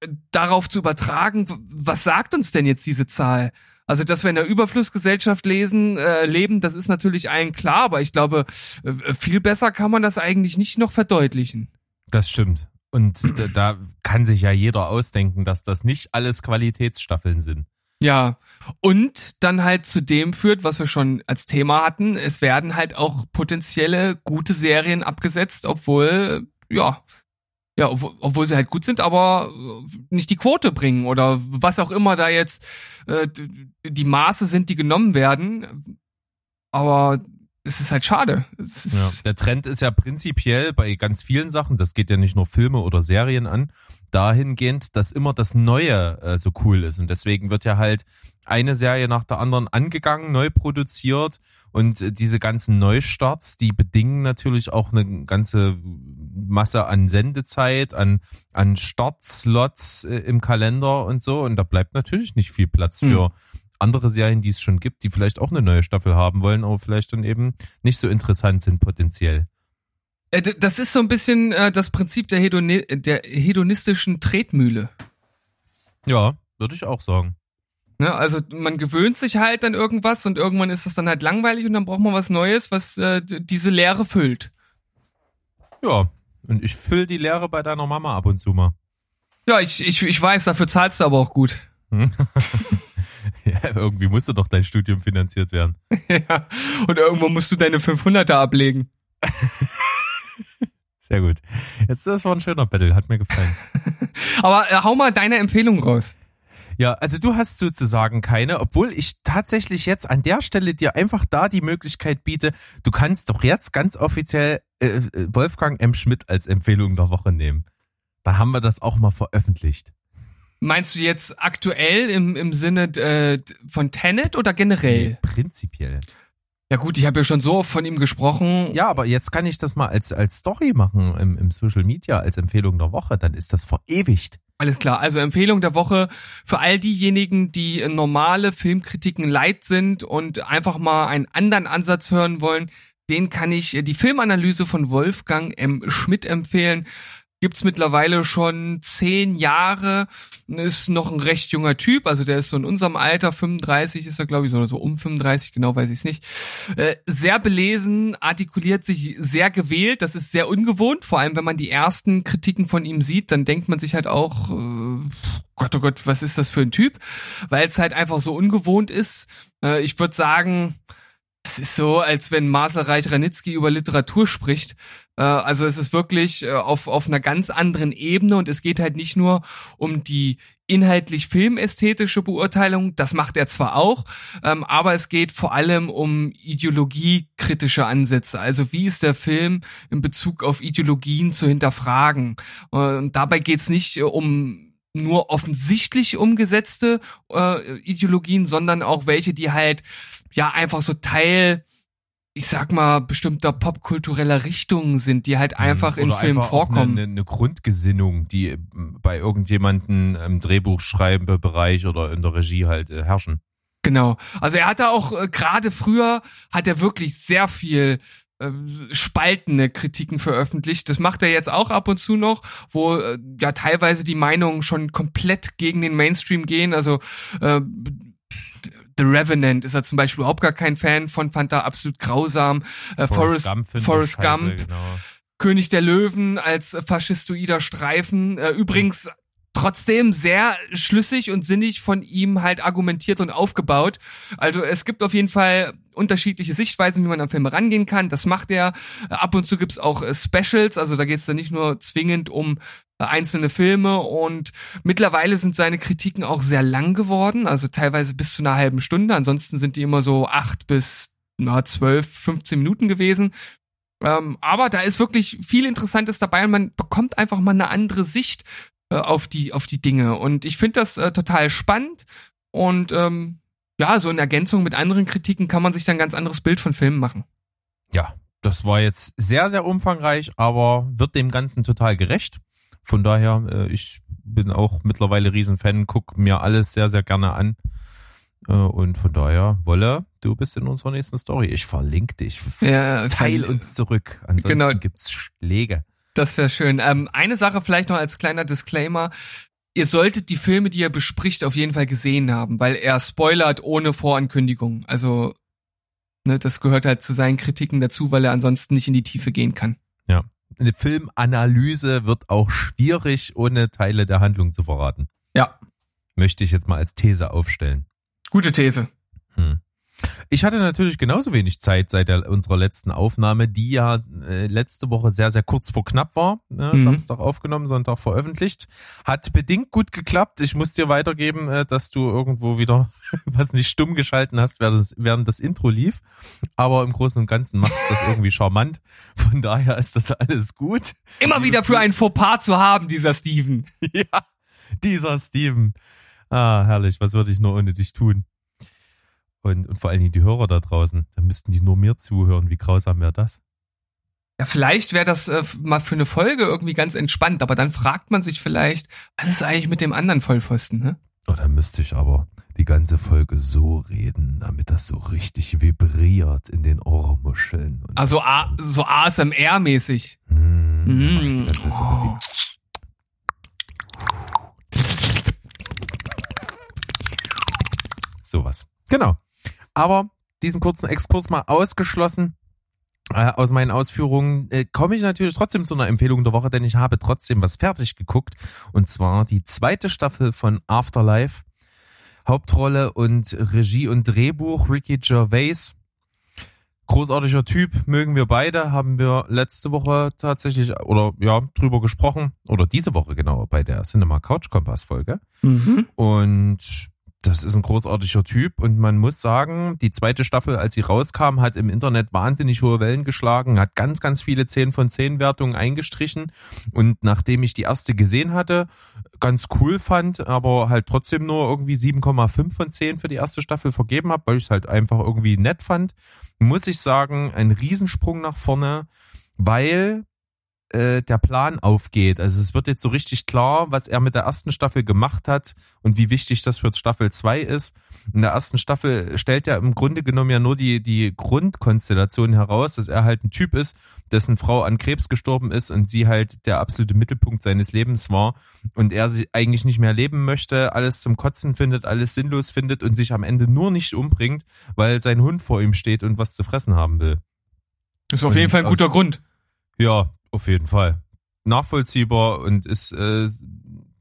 äh, darauf zu übertragen, was sagt uns denn jetzt diese Zahl? Also, dass wir in der Überflussgesellschaft lesen, äh, leben, das ist natürlich allen klar, aber ich glaube, äh, viel besser kann man das eigentlich nicht noch verdeutlichen. Das stimmt. Und da, da kann sich ja jeder ausdenken, dass das nicht alles Qualitätsstaffeln sind. Ja, und dann halt zu dem führt, was wir schon als Thema hatten, es werden halt auch potenzielle gute Serien abgesetzt, obwohl, ja, ja, obwohl, obwohl sie halt gut sind, aber äh, nicht die Quote bringen oder was auch immer da jetzt äh, die Maße sind, die genommen werden. Aber es ist halt schade. Ist, Ja. Der Trend ist ja prinzipiell bei ganz vielen Sachen, das geht ja nicht nur Filme oder Serien an, dahingehend, dass immer das Neue äh, so cool ist. Und deswegen wird ja halt eine Serie nach der anderen angegangen, neu produziert. Und äh, diese ganzen Neustarts, die bedingen natürlich auch eine ganze Masse an Sendezeit, an, an Startslots äh, im Kalender und so. Und da bleibt natürlich nicht viel Platz für andere Serien, die es schon gibt, die vielleicht auch eine neue Staffel haben wollen, aber vielleicht dann eben nicht so interessant sind potenziell. Äh, Das ist so ein bisschen das Prinzip der, Hedoni der hedonistischen Tretmühle. Ja, würde ich auch sagen. Ne, also man gewöhnt sich halt an irgendwas und irgendwann ist es dann halt langweilig und dann braucht man was Neues, was äh, diese Leere füllt. Ja, und ich fülle die Leere bei deiner Mama ab und zu mal. Ja, ich, ich, ich weiß, dafür zahlst du aber auch gut. Hm? ja, irgendwie musste doch dein Studium finanziert werden. ja. Und irgendwo musst du deine 500er ablegen. Sehr gut. Jetzt, das war ein schöner Battle, hat mir gefallen. Aber äh, hau mal deine Empfehlung raus. Ja, also du hast sozusagen keine, obwohl ich tatsächlich jetzt an der Stelle dir einfach da die Möglichkeit biete, du kannst doch jetzt ganz offiziell äh, äh, Wolfgang M. Schmidt als Empfehlung der Woche nehmen. Dann haben wir das auch mal veröffentlicht. Meinst du jetzt aktuell im, im Sinne äh, von Tenet oder generell? Prinzipiell. Ja gut, ich habe ja schon so oft von ihm gesprochen. Ja, aber jetzt kann ich das mal als, als Story machen im, im Social Media, als Empfehlung der Woche, dann ist das verewigt. Alles klar, also Empfehlung der Woche für all diejenigen, die normale Filmkritiken leid sind und einfach mal einen anderen Ansatz hören wollen. den kann ich die Filmanalyse von Wolfgang M. Schmidt empfehlen gibt's mittlerweile schon zehn Jahre. Ist noch ein recht junger Typ, also der ist so in unserem Alter, 35 ist er, glaube ich, oder so um 35, genau weiß ich es nicht. Äh, sehr belesen, artikuliert sich sehr gewählt, das ist sehr ungewohnt, vor allem wenn man die ersten Kritiken von ihm sieht, dann denkt man sich halt auch, äh, Gott, oh Gott, was ist das für ein Typ? Weil es halt einfach so ungewohnt ist. Äh, ich würde sagen, es ist so, als wenn Marcel Reich-Ranitzky über Literatur spricht. Äh, also es ist wirklich äh, auf, auf einer ganz anderen Ebene und es geht halt nicht nur um die inhaltlich filmästhetische Beurteilung, das macht er zwar auch, ähm, aber es geht vor allem um ideologiekritische Ansätze. Also wie ist der Film in Bezug auf Ideologien zu hinterfragen? Und dabei geht es nicht um nur offensichtlich umgesetzte äh, Ideologien, sondern auch welche, die halt ja einfach so Teil ich sag mal, bestimmter popkultureller Richtungen sind, die halt mhm. einfach in Filmen vorkommen. Eine, eine Grundgesinnung, die äh, bei irgendjemanden im Drehbuchschreibebereich oder in der Regie halt äh, herrschen. Genau. Also er hatte auch äh, gerade früher hat er wirklich sehr viel äh, spaltende Kritiken veröffentlicht. Das macht er jetzt auch ab und zu noch, wo äh, ja teilweise die Meinungen schon komplett gegen den Mainstream gehen. Also äh, The Revenant ist er zum Beispiel überhaupt gar kein Fan von, fand er absolut grausam. Äh, Forrest, Gump, Forrest Gump genau. König der Löwen als faschistoider Streifen. Äh, übrigens trotzdem sehr schlüssig und sinnig von ihm halt argumentiert und aufgebaut. Also es gibt auf jeden Fall unterschiedliche Sichtweisen, wie man an Filme rangehen kann. Das macht er. Ab und zu gibt's auch äh, Specials, also da geht's dann nicht nur zwingend um äh, einzelne Filme und mittlerweile sind seine Kritiken auch sehr lang geworden, also teilweise bis zu einer halben Stunde. Ansonsten sind die immer so acht bis na, zwölf, 15 Minuten gewesen. Ähm, aber da ist wirklich viel Interessantes dabei und man bekommt einfach mal eine andere Sicht äh, auf die auf die Dinge und ich finde das äh, total spannend und ähm, ja so in Ergänzung mit anderen Kritiken kann man sich dann ein ganz anderes Bild von Filmen machen. Ja, das war jetzt sehr sehr umfangreich, aber wird dem Ganzen total gerecht. Von daher, äh, ich bin auch mittlerweile Riesenfan, guck mir alles sehr sehr gerne an. Äh, und von daher, Wolle, du bist in unserer nächsten Story. Ich verlinke dich. Ja, Teil uns zurück. Ansonsten genau. gibt's Schläge. Das wäre schön. Ähm, eine Sache vielleicht noch als kleiner Disclaimer. Ihr solltet die Filme, die er bespricht, auf jeden Fall gesehen haben, weil er spoilert ohne Vorankündigung. Also, ne, das gehört halt zu seinen Kritiken dazu, weil er ansonsten nicht in die Tiefe gehen kann. Ja. Eine Filmanalyse wird auch schwierig, ohne Teile der Handlung zu verraten. Ja. Möchte ich jetzt mal als These aufstellen. Gute These. Hm. Ich hatte natürlich genauso wenig Zeit seit der, unserer letzten Aufnahme, die ja äh, letzte Woche sehr, sehr kurz vor knapp war. Ne? Mhm. Samstag aufgenommen, Sonntag veröffentlicht. Hat bedingt gut geklappt. Ich muss dir weitergeben, äh, dass du irgendwo wieder was nicht stumm geschalten hast, während das, während das Intro lief. Aber im Großen und Ganzen macht es das irgendwie charmant. Von daher ist das alles gut. Immer wieder für ein Fauxpas zu haben, dieser Steven. ja, dieser Steven. Ah, herrlich. Was würde ich nur ohne dich tun? Und, und vor allen Dingen die Hörer da draußen, da müssten die nur mir zuhören. Wie grausam wäre das? Ja, vielleicht wäre das äh, mal für eine Folge irgendwie ganz entspannt, aber dann fragt man sich vielleicht, was ist eigentlich mit dem anderen Vollpfosten, ne? Oh, dann müsste ich aber die ganze Folge so reden, damit das so richtig vibriert in den Ohrmuscheln. also A so ASMR-mäßig. Mm, mm. Oh. Sowas. Genau. Aber diesen kurzen Exkurs mal ausgeschlossen äh, aus meinen Ausführungen, äh, komme ich natürlich trotzdem zu einer Empfehlung der Woche, denn ich habe trotzdem was fertig geguckt. Und zwar die zweite Staffel von Afterlife. Hauptrolle und Regie und Drehbuch Ricky Gervais. Großartiger Typ, mögen wir beide, haben wir letzte Woche tatsächlich oder ja drüber gesprochen oder diese Woche genau bei der Cinema Couch Kompass Folge. Mhm. Und das ist ein großartiger Typ. Und man muss sagen, die zweite Staffel, als sie rauskam, hat im Internet wahnsinnig hohe Wellen geschlagen, hat ganz, ganz viele 10 von 10 Wertungen eingestrichen. Und nachdem ich die erste gesehen hatte, ganz cool fand, aber halt trotzdem nur irgendwie 7,5 von 10 für die erste Staffel vergeben habe, weil ich es halt einfach irgendwie nett fand, muss ich sagen, ein Riesensprung nach vorne, weil äh, der Plan aufgeht. Also es wird jetzt so richtig klar, was er mit der ersten Staffel gemacht hat und wie wichtig das für Staffel 2 ist. In der ersten Staffel stellt er im Grunde genommen ja nur die, die Grundkonstellation heraus, dass er halt ein Typ ist, dessen Frau an Krebs gestorben ist und sie halt der absolute Mittelpunkt seines Lebens war und er sie eigentlich nicht mehr leben möchte, alles zum Kotzen findet, alles sinnlos findet und sich am Ende nur nicht umbringt, weil sein Hund vor ihm steht und was zu fressen haben will. Das ist auf jeden Fall ein guter Grund. Ja, auf jeden Fall. Nachvollziehbar und ist äh,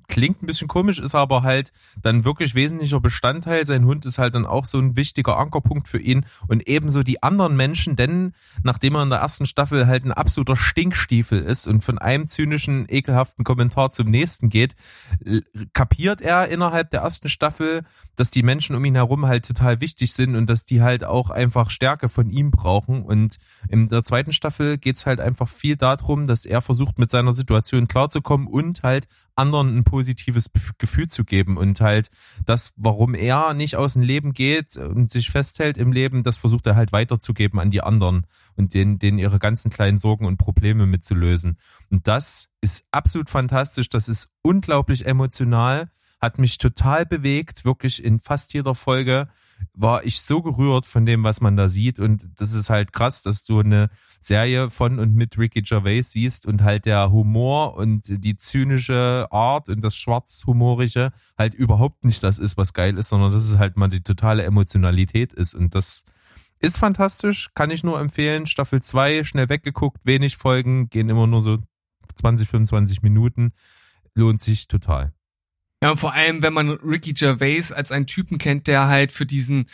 klingt ein bisschen komisch, ist aber halt dann wirklich wesentlicher Bestandteil. Sein Hund ist halt dann auch so ein wichtiger Ankerpunkt für ihn und ebenso die anderen Menschen, denn nachdem er in der ersten Staffel halt ein absoluter Stinkstiefel ist und von einem zynischen, ekelhaften Kommentar zum nächsten geht, kapiert er innerhalb der ersten Staffel, dass die Menschen um ihn herum halt total wichtig sind und dass die halt auch einfach Stärke von ihm brauchen. Und in der zweiten Staffel geht's halt einfach viel darum, dass er versucht, mit seiner Situation klarzukommen und halt anderen ein positives Gefühl zu geben und halt das, warum er nicht aus dem Leben geht und sich festhält im Leben, das versucht er halt weiterzugeben an die anderen und denen, denen ihre ganzen kleinen Sorgen und Probleme mitzulösen. Und das ist absolut fantastisch, das ist unglaublich emotional, hat mich total bewegt, wirklich in fast jeder Folge war ich so gerührt von dem, was man da sieht. Und das ist halt krass, dass du eine Serie von und mit Ricky Gervais siehst und halt der Humor und die zynische Art und das schwarzhumorische halt überhaupt nicht das ist, was geil ist, sondern dass es halt mal die totale Emotionalität ist. Und das ist fantastisch, kann ich nur empfehlen. Staffel 2, schnell weggeguckt, wenig Folgen, gehen immer nur so 20, 25 Minuten. Lohnt sich total. Ja, und vor allem, wenn man Ricky Gervais als einen Typen kennt, der halt für diesen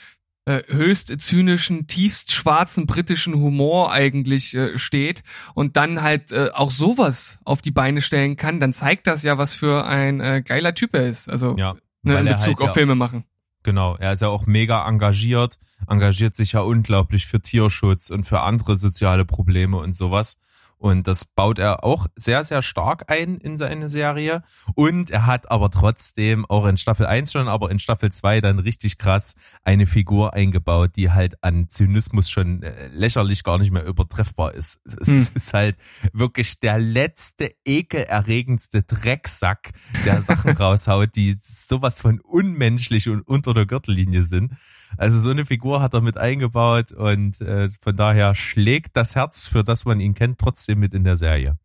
äh, höchst zynischen, tiefst schwarzen britischen Humor eigentlich äh, steht und dann halt äh, auch sowas auf die Beine stellen kann, dann zeigt das ja, was für ein äh, geiler Typ er ist. Also ja, ne, in Bezug halt auf ja, Filme machen. Genau, er ist ja auch mega engagiert, engagiert sich ja unglaublich für Tierschutz und für andere soziale Probleme und sowas. Und das baut er auch sehr, sehr stark ein in seine Serie. Und er hat aber trotzdem auch in Staffel 1 schon, aber in Staffel 2 dann richtig krass eine Figur eingebaut, die halt an Zynismus schon äh, lächerlich gar nicht mehr übertreffbar ist. Es hm. ist halt wirklich der letzte ekelerregendste Drecksack, der Sachen raushaut, die sowas von unmenschlich und unter der Gürtellinie sind. Also so eine Figur hat er mit eingebaut und äh, von daher schlägt das Herz, für das man ihn kennt, trotzdem mit in der Serie.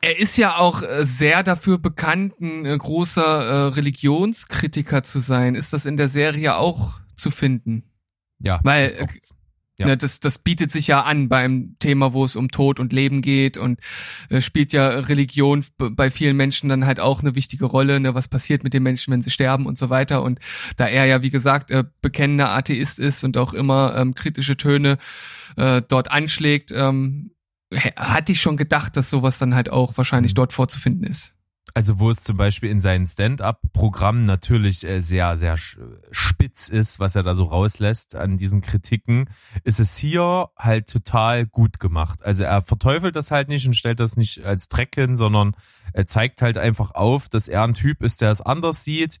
Er ist ja auch äh, sehr dafür bekannt, ein äh, großer äh, Religionskritiker zu sein. Ist das in der Serie auch zu finden? Ja. Weil ja. Ne, das, das bietet sich ja an beim Thema, wo es um Tod und Leben geht und äh, spielt ja Religion bei vielen Menschen dann halt auch eine wichtige Rolle, ne, was passiert mit den Menschen, wenn sie sterben und so weiter. Und da er ja, wie gesagt, äh, bekennender Atheist ist und auch immer ähm, kritische Töne äh, dort anschlägt, ähm, hatte ich schon gedacht, dass sowas dann halt auch wahrscheinlich mhm. dort vorzufinden ist. Also wo es zum Beispiel in seinen Stand-up-Programmen natürlich äh, sehr, sehr spitz ist, was er da so rauslässt an diesen Kritiken, ist es hier halt total gut gemacht. Also er verteufelt das halt nicht und stellt das nicht als Dreck hin, sondern er zeigt halt einfach auf, dass er ein Typ ist, der es anders sieht,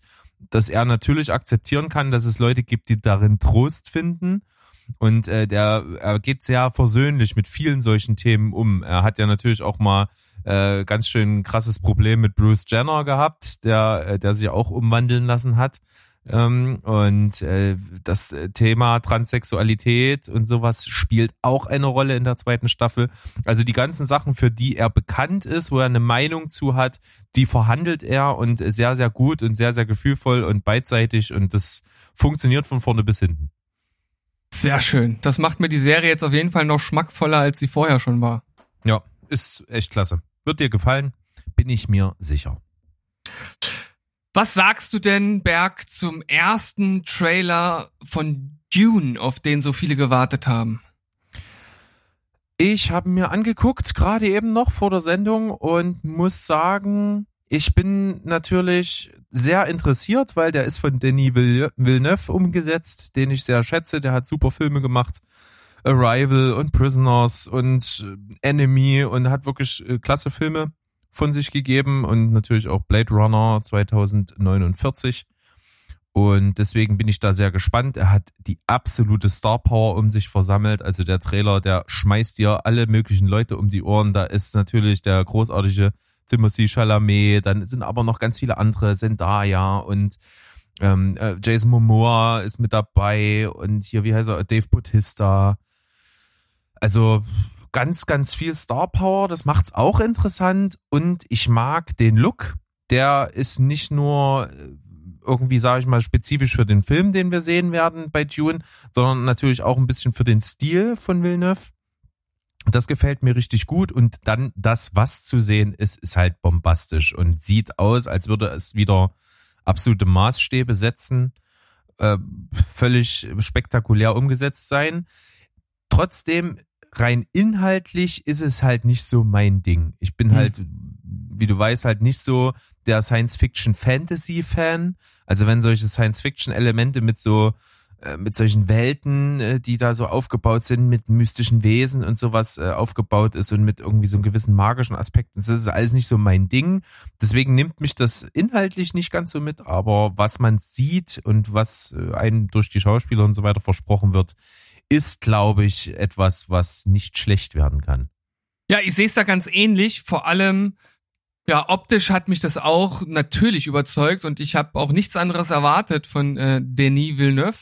dass er natürlich akzeptieren kann, dass es Leute gibt, die darin Trost finden und äh, der er geht sehr versöhnlich mit vielen solchen Themen um. Er hat ja natürlich auch mal äh, ganz schön krasses Problem mit Bruce Jenner gehabt, der, äh, der sich auch umwandeln lassen hat. Ähm, und äh, das Thema Transsexualität und sowas spielt auch eine Rolle in der zweiten Staffel. Also die ganzen Sachen, für die er bekannt ist, wo er eine Meinung zu hat, die verhandelt er und sehr, sehr gut und sehr, sehr gefühlvoll und beidseitig und das funktioniert von vorne bis hinten. Sehr schön. Das macht mir die Serie jetzt auf jeden Fall noch schmackvoller, als sie vorher schon war. Ja, ist echt klasse. Wird dir gefallen, bin ich mir sicher. Was sagst du denn, Berg, zum ersten Trailer von Dune, auf den so viele gewartet haben? Ich habe mir angeguckt, gerade eben noch vor der Sendung und muss sagen, ich bin natürlich sehr interessiert, weil der ist von Denis Villeneuve umgesetzt, den ich sehr schätze. Der hat super Filme gemacht. Arrival und Prisoners und äh, Enemy und hat wirklich äh, klasse Filme von sich gegeben und natürlich auch Blade Runner 2049. Und deswegen bin ich da sehr gespannt. Er hat die absolute Star Power um sich versammelt. Also der Trailer, der schmeißt dir alle möglichen Leute um die Ohren. Da ist natürlich der großartige Timothy Chalamet, dann sind aber noch ganz viele andere, Zendaya und ähm, äh, Jason Momoa ist mit dabei und hier, wie heißt er, Dave Bautista. Also ganz, ganz viel Star Power, das macht's auch interessant und ich mag den Look. Der ist nicht nur äh, irgendwie, sage ich mal, spezifisch für den Film, den wir sehen werden bei Dune, sondern natürlich auch ein bisschen für den Stil von Villeneuve. Das gefällt mir richtig gut und dann das, was zu sehen ist, ist halt bombastisch und sieht aus, als würde es wieder absolute Maßstäbe setzen, äh, völlig spektakulär umgesetzt sein. Trotzdem rein inhaltlich ist es halt nicht so mein Ding. Ich bin hm. halt, wie du weißt, halt nicht so der Science-Fiction-Fantasy-Fan. Also wenn solche Science-Fiction-Elemente mit so äh, mit solchen Welten, äh, die da so aufgebaut sind, mit mystischen Wesen und sowas äh, aufgebaut ist und mit irgendwie so einem gewissen magischen Aspekt. Das ist alles nicht so mein Ding. Deswegen nimmt mich das inhaltlich nicht ganz so mit, aber was man sieht und was einem durch die Schauspieler und so weiter versprochen wird, ist, glaube ich, etwas, was nicht schlecht werden kann. Ja, ich sehe es da ganz ähnlich. Vor allem, ja, optisch hat mich das auch natürlich überzeugt und ich habe auch nichts anderes erwartet von äh, Denis Villeneuve.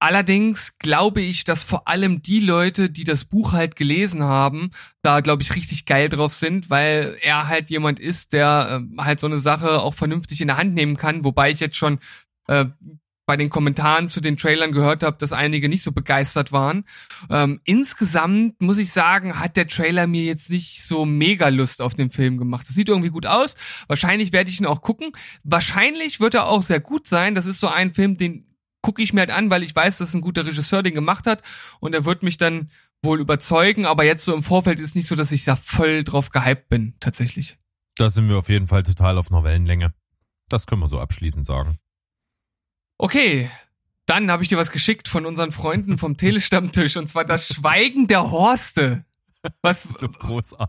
Allerdings glaube ich, dass vor allem die Leute, die das Buch halt gelesen haben, da glaube ich richtig geil drauf sind, weil er halt jemand ist, der äh, halt so eine Sache auch vernünftig in der Hand nehmen kann, wobei ich jetzt schon äh, bei den Kommentaren zu den Trailern gehört habe, dass einige nicht so begeistert waren. Ähm, insgesamt muss ich sagen, hat der Trailer mir jetzt nicht so mega Lust auf den Film gemacht. Das sieht irgendwie gut aus. Wahrscheinlich werde ich ihn auch gucken. Wahrscheinlich wird er auch sehr gut sein. Das ist so ein Film, den gucke ich mir halt an, weil ich weiß, dass ein guter Regisseur den gemacht hat und er wird mich dann wohl überzeugen, aber jetzt so im Vorfeld ist nicht so, dass ich da voll drauf gehypt bin, tatsächlich. Da sind wir auf jeden Fall total auf einer Wellenlänge. Das können wir so abschließend sagen. Okay, dann habe ich dir was geschickt von unseren Freunden vom Telestammtisch und zwar das Schweigen der Horste. Was, so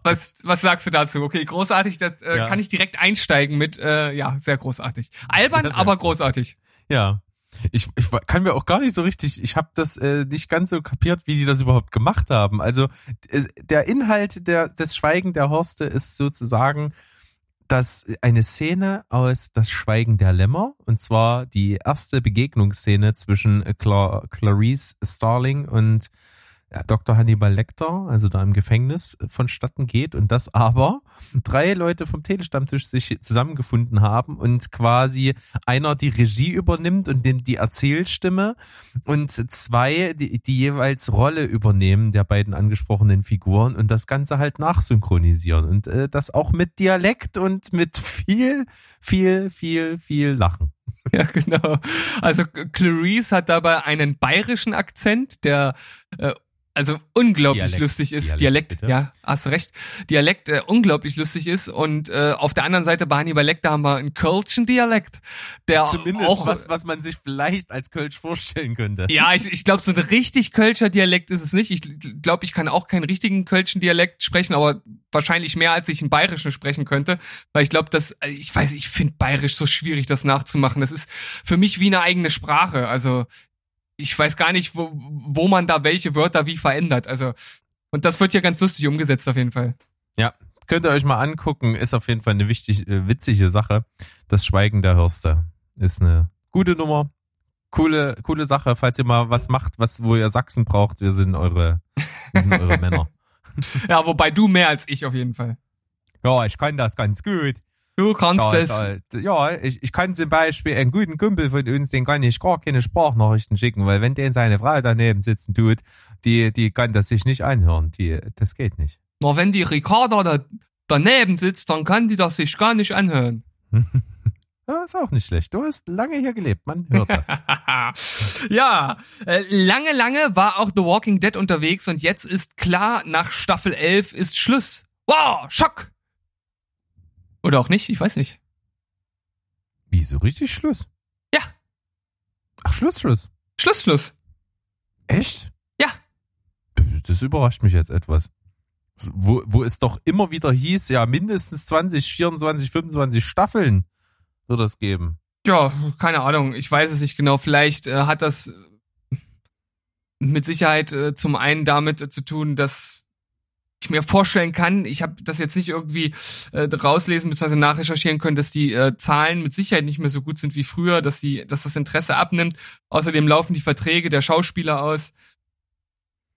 was, was sagst du dazu? Okay, großartig, das äh, ja. kann ich direkt einsteigen mit, äh, ja, sehr großartig. Albern, aber großartig. Ja, ich, ich kann mir auch gar nicht so richtig, ich habe das äh, nicht ganz so kapiert, wie die das überhaupt gemacht haben. Also äh, der Inhalt der, des Schweigen der Horste ist sozusagen dass eine Szene aus Das Schweigen der Lämmer, und zwar die erste Begegnungsszene zwischen Clar Clarice Starling und Dr. Hannibal Lecter, also da im Gefängnis, vonstatten geht und dass aber drei Leute vom Telestammtisch sich zusammengefunden haben und quasi einer die Regie übernimmt und den, die Erzählstimme und zwei die, die jeweils Rolle übernehmen der beiden angesprochenen Figuren und das Ganze halt nachsynchronisieren und äh, das auch mit Dialekt und mit viel, viel, viel, viel Lachen. Ja, genau. Also Clarice hat dabei einen bayerischen Akzent, der äh, also unglaublich Dialekt. lustig ist. Dialekt, Dialekt ja, hast recht. Dialekt äh, unglaublich lustig ist und äh, auf der anderen Seite bei Hannibal Lecter haben wir einen Kölschen Dialekt, der Zumindest auch was, was man sich vielleicht als Kölsch vorstellen könnte. Ja, ich, ich glaube, so ein richtig Kölscher Dialekt ist es nicht. Ich glaube, ich kann auch keinen richtigen Kölschen Dialekt sprechen, aber wahrscheinlich mehr, als ich einen bayerischen sprechen könnte, weil ich glaube, dass äh, ich weiß, ich finde bayerisch so schwierig, das nachzumachen. Das ist für mich wie eine eigene Sprache. Also ich weiß gar nicht, wo, wo man da welche Wörter wie verändert. Also, und das wird ja ganz lustig umgesetzt auf jeden Fall. Ja, könnt ihr euch mal angucken, ist auf jeden Fall eine wichtig, äh, witzige Sache. Das Schweigen der Hörste ist eine gute Nummer. Coole, coole Sache, falls ihr mal was macht, was, wo ihr Sachsen braucht, wir sind eure, wir sind eure Männer. Ja, wobei du mehr als ich auf jeden Fall. Ja, ich kann das ganz gut. Du kannst da, es. Da, ja, ich, ich kann zum Beispiel einen guten Kumpel von uns, den kann ich gar keine Sprachnachrichten schicken, weil wenn der seine Frau daneben sitzen tut, die, die kann das sich nicht anhören. Die, das geht nicht. Na, wenn die Ricarda da daneben sitzt, dann kann die das sich gar nicht anhören. Ja, ist auch nicht schlecht. Du hast lange hier gelebt, man hört das. ja, äh, lange, lange war auch The Walking Dead unterwegs und jetzt ist klar, nach Staffel 11 ist Schluss. Wow, Schock! Oder auch nicht, ich weiß nicht. Wieso richtig Schluss? Ja. Ach, Schluss, Schluss. Schluss, Schluss. Echt? Ja. Das überrascht mich jetzt etwas. Wo, wo es doch immer wieder hieß, ja, mindestens 20, 24, 25 Staffeln wird es geben. Ja, keine Ahnung. Ich weiß es nicht genau. Vielleicht äh, hat das mit Sicherheit äh, zum einen damit äh, zu tun, dass ich mir vorstellen kann, ich habe das jetzt nicht irgendwie äh, rauslesen bzw. nachrecherchieren können, dass die äh, Zahlen mit Sicherheit nicht mehr so gut sind wie früher, dass die, dass das Interesse abnimmt. Außerdem laufen die Verträge der Schauspieler aus.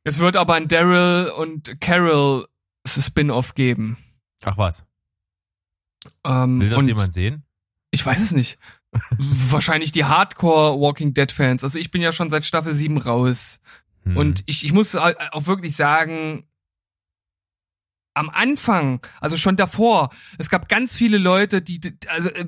Es wird aber ein Daryl und Carol Spin-off geben. Ach was. Ähm, Will das jemand sehen? Ich weiß es nicht. Wahrscheinlich die Hardcore Walking Dead Fans. Also ich bin ja schon seit Staffel 7 raus. Hm. Und ich, ich muss auch wirklich sagen, am Anfang, also schon davor, es gab ganz viele Leute, die, also, äh,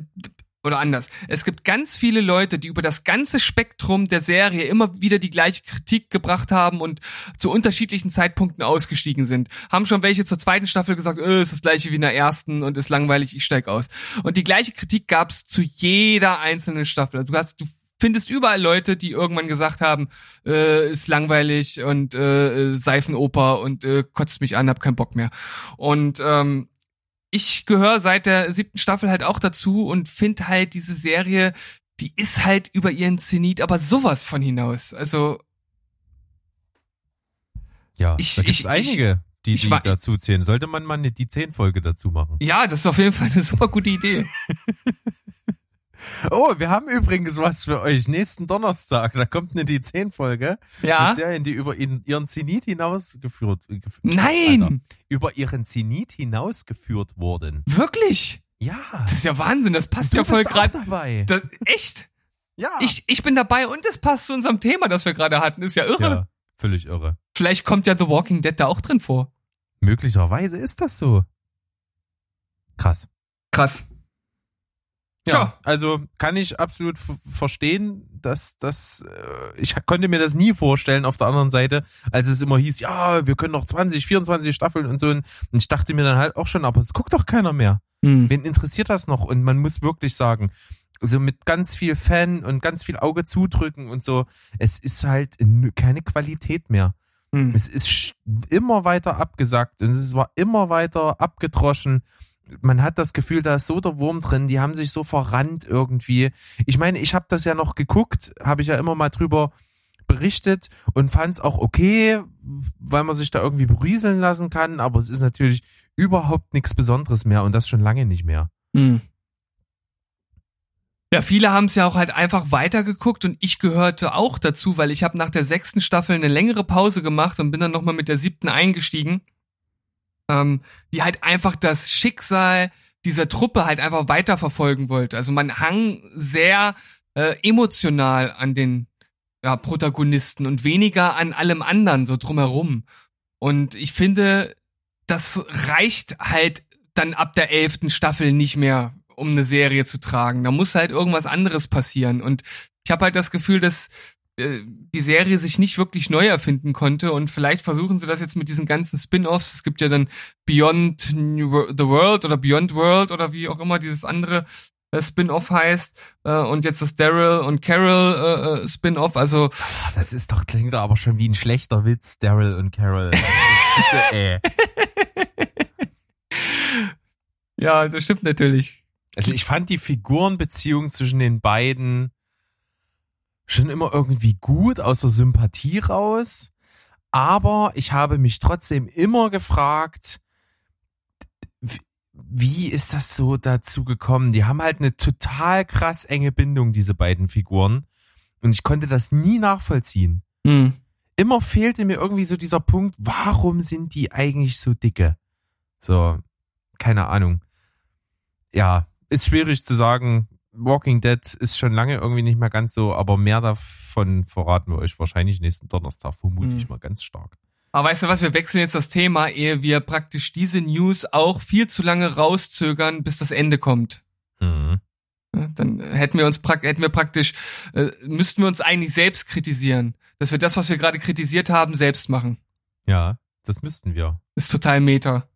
oder anders, es gibt ganz viele Leute, die über das ganze Spektrum der Serie immer wieder die gleiche Kritik gebracht haben und zu unterschiedlichen Zeitpunkten ausgestiegen sind. Haben schon welche zur zweiten Staffel gesagt, äh, ist das gleiche wie in der ersten und ist langweilig, ich steig aus. Und die gleiche Kritik gab's zu jeder einzelnen Staffel. Du hast, du findest überall Leute, die irgendwann gesagt haben, äh, ist langweilig und äh, Seifenoper und äh, kotzt mich an, hab keinen Bock mehr. Und ähm, ich gehöre seit der siebten Staffel halt auch dazu und finde halt diese Serie, die ist halt über ihren Zenit, aber sowas von hinaus. Also ja, ich- da gibt's ich- einige, die, die dazu zählen. Sollte man mal die 10 Folge dazu machen. ja, das ist auf jeden Fall eine super gute Idee. Oh, wir haben übrigens was für euch. Nächsten Donnerstag, da kommt eine die 10 Folge. Ja? Mit Serien, die über ihren Zenit hinausgeführt, gef- Nein! Alter, über ihren Zenit hinausgeführt wurden. Wirklich? Ja. Das ist ja Wahnsinn, das passt du ja voll gerade. dabei. Das- Echt? Ja. Ich, ich bin dabei und es passt zu unserem Thema, das wir gerade hatten. Ist ja irre. ja, völlig irre. Vielleicht kommt ja The Walking Dead da auch drin vor. Möglicherweise ist das so. Krass. Krass. Ja, Tja. also kann ich absolut verstehen, dass das äh, ich konnte mir das nie vorstellen auf der anderen Seite, als es immer hieß, ja, wir können noch 20, 24 Staffeln und so und ich dachte mir dann halt auch schon, aber es guckt doch keiner mehr. Hm. Wen interessiert das noch? Und man muss wirklich sagen, also mit ganz viel Fan und ganz viel Auge zudrücken und so, es ist halt keine Qualität mehr. Hm. Es ist immer weiter abgesagt und es war immer weiter abgedroschen. Man hat das Gefühl, da ist so der Wurm drin, die haben sich so verrannt irgendwie. Ich meine, ich habe das ja noch geguckt, habe ich ja immer mal drüber berichtet und fand es auch okay, weil man sich da irgendwie berieseln lassen kann, aber es ist natürlich überhaupt nichts Besonderes mehr und das schon lange nicht mehr. Hm. Ja, viele haben es ja auch halt einfach weitergeguckt und ich gehörte auch dazu, weil ich habe nach der sechsten Staffel eine längere Pause gemacht und bin dann nochmal mit der siebten eingestiegen, ähm, die halt einfach das Schicksal dieser Truppe halt einfach weiterverfolgen wollte. Also man hang sehr äh, emotional an den ja, Protagonisten und weniger an allem anderen so drumherum. Und ich finde, das reicht halt dann ab der elften Staffel nicht mehr, um eine Serie zu tragen. Da muss halt irgendwas anderes passieren. Und ich habe halt das Gefühl, dass die Serie sich nicht wirklich neu erfinden konnte und vielleicht versuchen sie das jetzt mit diesen ganzen Spin-offs. Es gibt ja dann Beyond the World oder Beyond World oder wie auch immer dieses andere äh, Spin-off heißt äh, und jetzt das Daryl und Carol äh, äh, Spin-off. Also Das ist doch, klingt doch aber schon wie ein schlechter Witz, Daryl und Carol. Äh. ja, das stimmt natürlich. Also ich fand die Figurenbeziehung zwischen den beiden schon immer irgendwie gut aus der Sympathie raus. Aber ich habe mich trotzdem immer gefragt, wie ist das so dazu gekommen? Die haben halt eine total krass enge Bindung, diese beiden Figuren. Und ich konnte das nie nachvollziehen. Hm. Immer fehlte mir irgendwie so dieser Punkt, warum sind die eigentlich so dicke? So, keine Ahnung. Ja, ist schwierig zu sagen. Walking Dead ist schon lange irgendwie nicht mehr ganz so, aber mehr davon verraten wir euch wahrscheinlich nächsten Donnerstag, vermute Hm. ich mal ganz stark. Aber weißt du was, wir wechseln jetzt das Thema, ehe wir praktisch diese News auch viel zu lange rauszögern, bis das Ende kommt. Mhm. Ja, Dann hätten wir uns hätten wir praktisch, äh, müssten wir uns eigentlich selbst kritisieren. Dass wir das, was wir gerade kritisiert haben, selbst machen. Ja, das müssten wir. Ist total meta.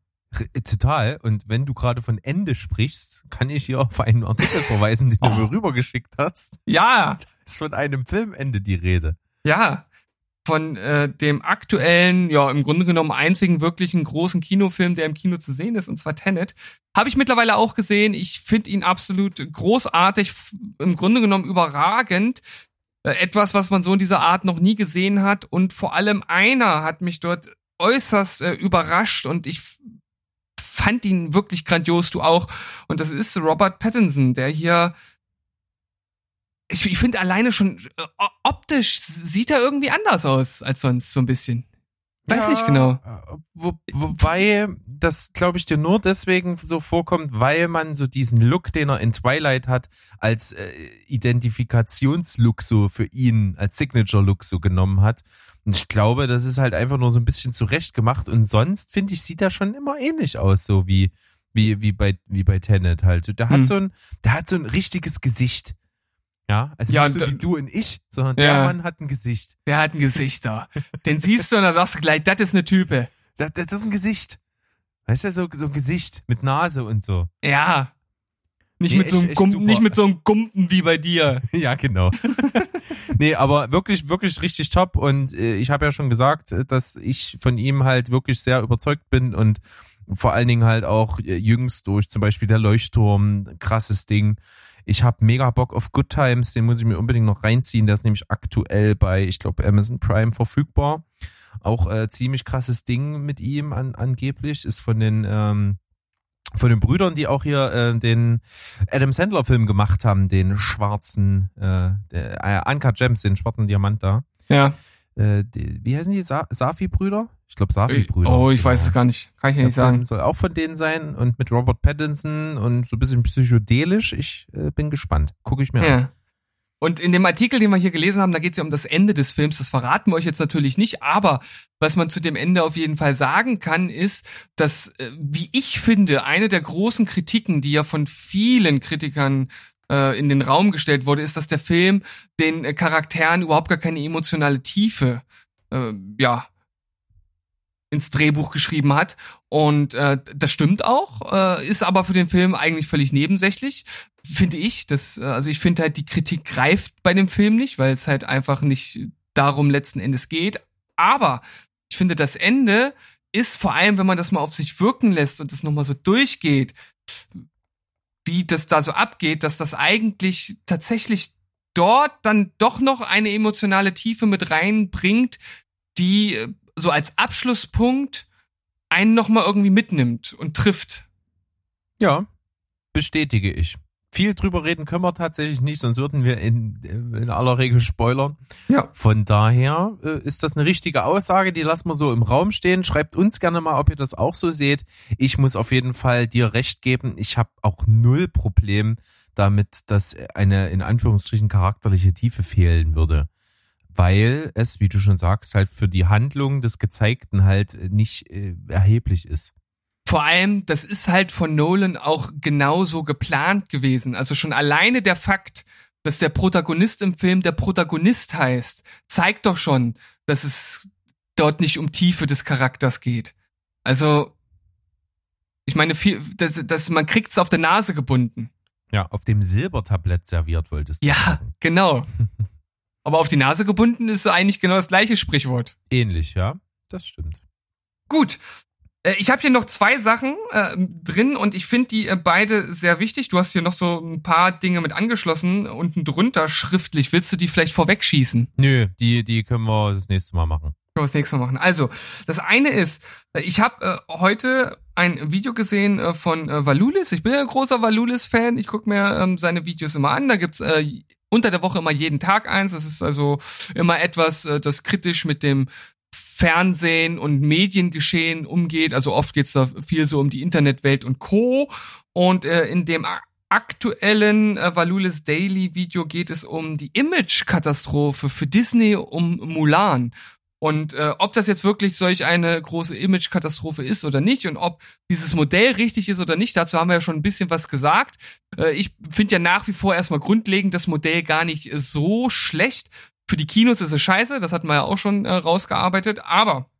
Total. Und wenn du gerade von Ende sprichst, kann ich hier auf einen Artikel verweisen, den du mir Oh. rübergeschickt hast. Ja, Ist von einem Filmende die Rede. ja. von äh, dem aktuellen, ja, im Grunde genommen einzigen wirklichen großen Kinofilm, der im Kino zu sehen ist, und zwar Tenet. Habe ich mittlerweile auch gesehen. Ich finde ihn absolut großartig, im Grunde genommen überragend. Äh, etwas, was man so in dieser Art noch nie gesehen hat. Und vor allem einer hat mich dort äußerst äh, überrascht und ich fand ihn wirklich grandios, du auch. Und das ist Robert Pattinson, der hier ich, ich finde alleine schon äh, optisch sieht er irgendwie anders aus als sonst so ein bisschen. Weiß ja, nicht genau. Äh, wo, wobei das, glaube ich, dir nur deswegen so vorkommt, weil man so diesen Look, den er in Twilight hat, als äh, Identifikationslook so für ihn, als Signature-Look so genommen hat. Und ich glaube, das ist halt einfach nur so ein bisschen zurecht gemacht. Und sonst, finde ich, sieht er schon immer ähnlich aus, so wie, wie, wie bei, wie bei Tenet halt. Der hat hm. so ein, der hat so ein richtiges Gesicht. Ja, also ja, nicht so wie du und ich, sondern ja, der Mann hat ein Gesicht. Der hat ein Gesicht da. Den siehst du und dann sagst du gleich, das ist eine Type. Das, das ist ein Gesicht. Weißt du, so, so ein Gesicht mit Nase und so. Ja. Nicht, nee, mit, so einem Gumpen, nicht mit so einem Gumpen wie bei dir. ja, genau. nee, aber wirklich, wirklich richtig top. Und äh, ich habe ja schon gesagt, dass ich von ihm halt wirklich sehr überzeugt bin und vor allen Dingen halt auch äh, jüngst durch zum Beispiel der Leuchtturm, krasses Ding. Ich habe mega Bock auf Good Times, den muss ich mir unbedingt noch reinziehen. Der ist nämlich aktuell bei, ich glaube, Amazon Prime verfügbar. Auch äh, ziemlich krasses Ding mit ihm an, angeblich. Ist von den ähm, von den Brüdern, die auch hier äh, den Adam Sandler Film gemacht haben, den schwarzen, äh, der, äh, Uncut Gems, den schwarzen Diamant da. Ja. Äh, die, wie heißen die? Sa Safi-Brüder? Ich glaube Safi-Brüder. Oh, ich genau. weiß es gar nicht. Kann ich ja nicht sagen. Soll auch von denen sein und mit Robert Pattinson und so ein bisschen psychedelisch. Ich äh, bin gespannt. Gucke ich mir ja. an. Und in dem Artikel, den wir hier gelesen haben, da geht es ja um das Ende des Films. Das verraten wir euch jetzt natürlich nicht, aber was man zu dem Ende auf jeden Fall sagen kann, ist, dass, äh, wie ich finde, eine der großen Kritiken, die ja von vielen Kritikern äh, in den Raum gestellt wurde, ist, dass der Film den äh, Charakteren überhaupt gar keine emotionale Tiefe äh, ja ins Drehbuch geschrieben hat. Und äh, das stimmt auch, äh, ist aber für den Film eigentlich völlig nebensächlich, finde ich. Das, äh, also ich finde halt, die Kritik greift bei dem Film nicht, weil es halt einfach nicht darum letzten Endes geht. Aber ich finde, das Ende ist vor allem, wenn man das mal auf sich wirken lässt und das nochmal so durchgeht, wie das da so abgeht, dass das eigentlich tatsächlich dort dann doch noch eine emotionale Tiefe mit reinbringt, die äh, so als Abschlusspunkt einen nochmal irgendwie mitnimmt und trifft. Ja, bestätige ich. Viel drüber reden können wir tatsächlich nicht, sonst würden wir in, in aller Regel spoilern. Ja. Von daher äh, ist das eine richtige Aussage, die lassen wir so im Raum stehen. Schreibt uns gerne mal, ob ihr das auch so seht. Ich muss auf jeden Fall dir recht geben. Ich habe auch null Problem damit, dass eine in Anführungsstrichen charakterliche Tiefe fehlen würde weil es, wie du schon sagst, halt für die Handlung des Gezeigten halt nicht äh, erheblich ist. Vor allem, das ist halt von Nolan auch genauso geplant gewesen. Also schon alleine der Fakt, dass der Protagonist im Film der Protagonist heißt, zeigt doch schon, dass es dort nicht um Tiefe des Charakters geht. Also, ich meine, viel, das, das, man kriegt's auf der Nase gebunden. Ja, auf dem Silbertablett serviert wolltest du. Ja, sagen. genau. Aber auf die Nase gebunden ist eigentlich genau das gleiche Sprichwort. Ähnlich, ja. Das stimmt. Gut. Äh, ich habe hier noch zwei Sachen äh, drin und ich finde die äh, beide sehr wichtig. Du hast hier noch so ein paar Dinge mit angeschlossen, unten drunter schriftlich. Willst du die vielleicht vorwegschießen? Nö, die, die können wir das nächste Mal machen. Können wir das nächste Mal machen. Also, das eine ist, äh, ich habe äh, heute ein Video gesehen äh, von äh, Valulis. Ich bin ja ein großer Valulis-Fan. Ich gucke mir ähm, seine Videos immer an. Da gibt's äh, unter der Woche immer jeden Tag eins. Das ist also immer etwas, äh, das kritisch mit dem Fernsehen und Mediengeschehen umgeht. Also oft geht's da viel so um die Internetwelt und Co. Und äh, in dem aktuellen äh, Valulis Daily Video geht es um die Image-Katastrophe für Disney um Mulan. Und äh, ob das jetzt wirklich solch eine große Image-Katastrophe ist oder nicht und ob dieses Modell richtig ist oder nicht, dazu haben wir ja schon ein bisschen was gesagt. Äh, ich finde ja nach wie vor erstmal grundlegend das Modell gar nicht so schlecht. Für die Kinos ist es scheiße, das hatten wir ja auch schon äh, rausgearbeitet, aber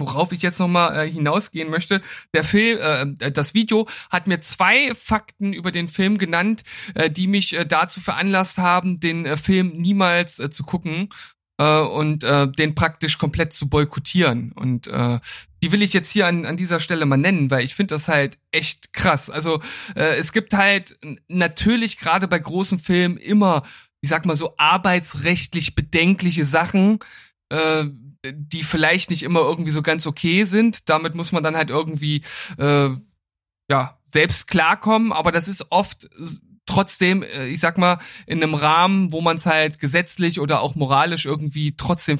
worauf ich jetzt nochmal äh, hinausgehen möchte, der Film, äh, das Video hat mir zwei Fakten über den Film genannt, äh, die mich äh, dazu veranlasst haben, den äh, Film niemals äh, zu gucken äh, und äh, den praktisch komplett zu boykottieren. Und äh, die will ich jetzt hier an, an dieser Stelle mal nennen, weil ich finde das halt echt krass. Also äh, es gibt halt natürlich gerade bei großen Filmen immer, ich sag mal so, arbeitsrechtlich bedenkliche Sachen, äh, die vielleicht nicht immer irgendwie so ganz okay sind. Damit muss man dann halt irgendwie äh, ja selbst klarkommen, aber das ist oft trotzdem, äh, ich sag mal, in einem Rahmen, wo man es halt gesetzlich oder auch moralisch irgendwie trotzdem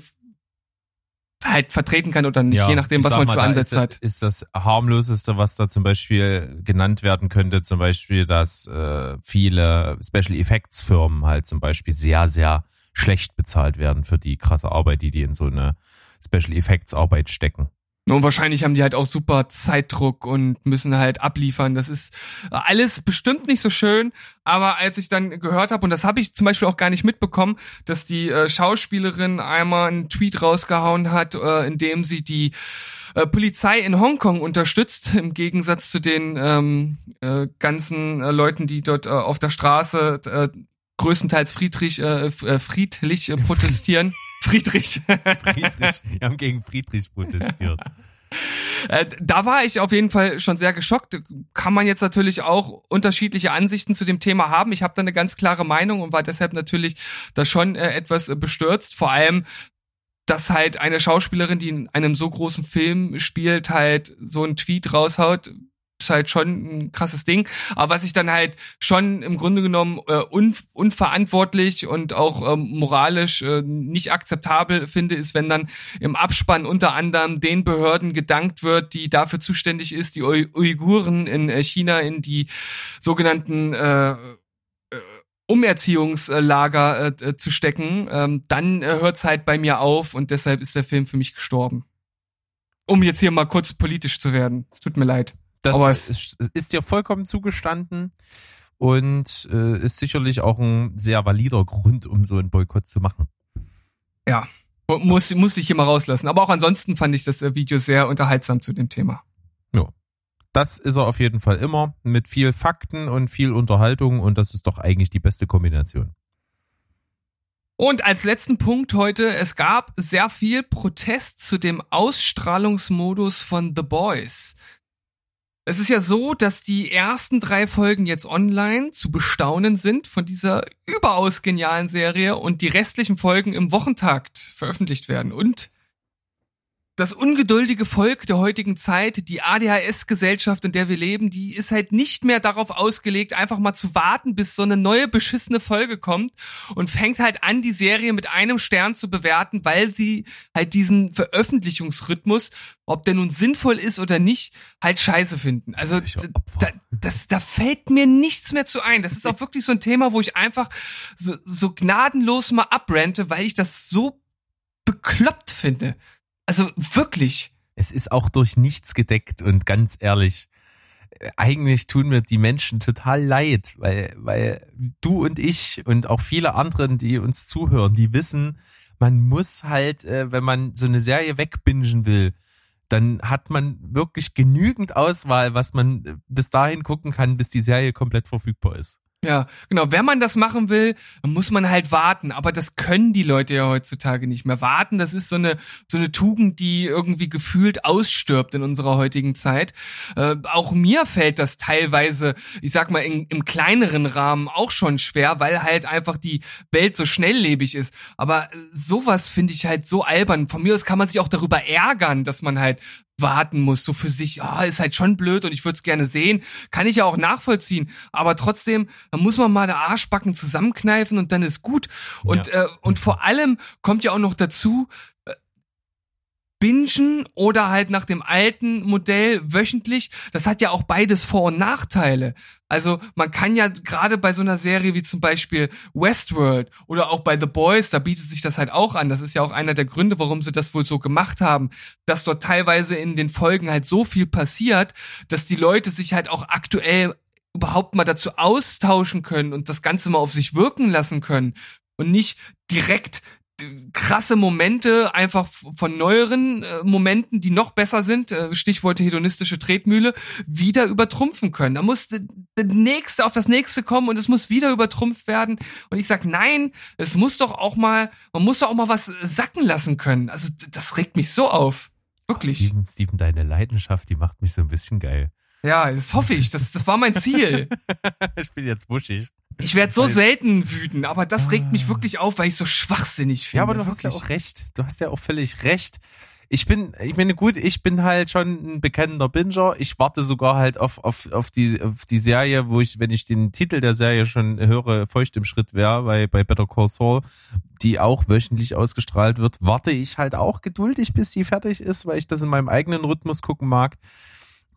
halt vertreten kann oder nicht, ja, je nachdem, was man mal, für Ansätze ist, hat. Ist das harmloseste, was da zum Beispiel genannt werden könnte, zum Beispiel, dass äh, viele Special Effects Firmen halt zum Beispiel sehr, sehr schlecht bezahlt werden für die krasse Arbeit, die die in so eine Special Effects Arbeit stecken. Und wahrscheinlich haben die halt auch super Zeitdruck und müssen halt abliefern. Das ist alles bestimmt nicht so schön. Aber als ich dann gehört habe, und das habe ich zum Beispiel auch gar nicht mitbekommen, dass die äh, Schauspielerin einmal einen Tweet rausgehauen hat, äh, in dem sie die äh, Polizei in Hongkong unterstützt, im Gegensatz zu den ähm, äh, ganzen äh, Leuten, die dort äh, auf der Straße äh, größtenteils friedrich, äh, äh friedlich äh, protestieren. Friedrich. Friedrich. Wir haben gegen Friedrich protestiert. Äh, da war ich auf jeden Fall schon sehr geschockt. Kann man jetzt natürlich auch unterschiedliche Ansichten zu dem Thema haben. Ich habe da eine ganz klare Meinung und war deshalb natürlich da schon äh, etwas bestürzt. Vor allem, dass halt eine Schauspielerin, die in einem so großen Film spielt, halt so einen Tweet raushaut, ist halt schon ein krasses Ding. Aber was ich dann halt schon im Grunde genommen äh, un unverantwortlich und auch ähm, moralisch äh, nicht akzeptabel finde, ist, wenn dann im Abspann unter anderem den Behörden gedankt wird, die dafür zuständig ist, die Uiguren in äh, China in die sogenannten äh, äh Umerziehungslager äh, äh, zu stecken, ähm, dann äh, hört's halt bei mir auf und deshalb ist der Film für mich gestorben. Um jetzt hier mal kurz politisch zu werden. Es tut mir leid. Das Aber ist, ist dir vollkommen zugestanden und äh, ist sicherlich auch ein sehr valider Grund, um so einen Boykott zu machen. Ja, muss, muss ich hier mal rauslassen. Aber auch ansonsten fand ich das äh, Video sehr unterhaltsam zu dem Thema. Ja. Das ist er auf jeden Fall immer mit viel Fakten und viel Unterhaltung und das ist doch eigentlich die beste Kombination. Und als letzten Punkt heute, es gab sehr viel Protest zu dem Ausstrahlungsmodus von The Boys. Es ist ja so, dass die ersten drei Folgen jetzt online zu bestaunen sind von dieser überaus genialen Serie und die restlichen Folgen im Wochentakt veröffentlicht werden. Und das ungeduldige Volk der heutigen Zeit, die ADHS-Gesellschaft, in der wir leben, die ist halt nicht mehr darauf ausgelegt, einfach mal zu warten, bis so eine neue beschissene Folge kommt und fängt halt an, die Serie mit einem Stern zu bewerten, weil sie halt diesen Veröffentlichungsrhythmus, ob der nun sinnvoll ist oder nicht, halt scheiße finden. Also da, das, da fällt mir nichts mehr zu ein. Das ist auch wirklich so ein Thema, wo ich einfach so, so gnadenlos mal abrente, weil ich das so bekloppt finde. Also wirklich. Es ist auch durch nichts gedeckt und ganz ehrlich, eigentlich tun mir die Menschen total leid, weil, weil du und ich und auch viele anderen, die uns zuhören, die wissen, man muss halt, äh, wenn man so eine Serie wegbingen will, dann hat man wirklich genügend Auswahl, was man bis dahin gucken kann, bis die Serie komplett verfügbar ist. Ja, genau. Wenn man das machen will, muss man halt warten. Aber das können die Leute ja heutzutage nicht mehr. Warten, das ist so eine, so eine Tugend, die irgendwie gefühlt ausstirbt in unserer heutigen Zeit. Äh, auch mir fällt das teilweise, ich sag mal, in, im kleineren Rahmen auch schon schwer, weil halt einfach die Welt so schnelllebig ist. Aber sowas finde ich halt so albern. Von mir aus kann man sich auch darüber ärgern, dass man halt warten muss, so für sich, ah, ist halt schon blöd und ich würde es gerne sehen, kann ich ja auch nachvollziehen, aber trotzdem, da muss man mal der Arschbacken zusammenkneifen und dann ist gut. Und, ja. äh, und vor allem kommt ja auch noch dazu, bingen oder halt nach dem alten Modell wöchentlich, das hat ja auch beides Vor- und Nachteile. Also man kann ja gerade bei so einer Serie wie zum Beispiel Westworld oder auch bei The Boys, da bietet sich das halt auch an. Das ist ja auch einer der Gründe, warum sie das wohl so gemacht haben, dass dort teilweise in den Folgen halt so viel passiert, dass die Leute sich halt auch aktuell überhaupt mal dazu austauschen können und das Ganze mal auf sich wirken lassen können und nicht direkt krasse Momente einfach von neueren äh, Momenten, die noch besser sind, äh, Stichwort hedonistische Tretmühle, wieder übertrumpfen können. Da muss, nächste auf das nächste kommen und es muss wieder übertrumpft werden. Und ich sag, nein, es muss doch auch mal, man muss doch auch mal was sacken lassen können. Also das regt mich so auf. Wirklich. Steven, Steven, deine Leidenschaft, die macht mich so ein bisschen geil. Ja, das hoffe ich. Das, das war mein Ziel. ich bin jetzt wuschig. Ich werde so selten wütend, aber das regt mich wirklich auf, weil ich so schwachsinnig finde. Ja, aber du hast ja auch recht. Du hast ja auch völlig recht. Ich bin, ich meine, gut, ich bin halt schon ein bekennender Binger. Ich warte sogar halt auf, auf, auf, die, auf die Serie, wo ich, wenn ich den Titel der Serie schon höre, feucht im Schritt wäre, bei, bei Better Call Saul, die auch wöchentlich ausgestrahlt wird, warte ich halt auch geduldig, bis die fertig ist, weil ich das in meinem eigenen Rhythmus gucken mag.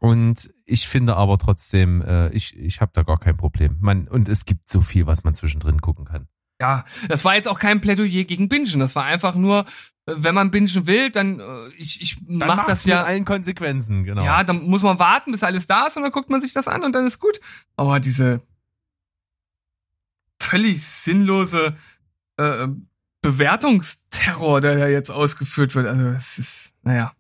Und ich finde aber trotzdem, äh, ich, ich habe da gar kein Problem. Man, und es gibt so viel, was man zwischendrin gucken kann. Ja, das war jetzt auch kein Plädoyer gegen Bingen. Das war einfach nur, äh, wenn man bingen will, dann äh, ich, ich Dann mach das ja. mit allen Konsequenzen, genau. Ja, dann muss man warten, bis alles da ist und dann guckt man sich das an und dann ist gut. Aber diese völlig sinnlose äh, Bewertungsterror, der da jetzt ausgeführt wird, also es ist, naja.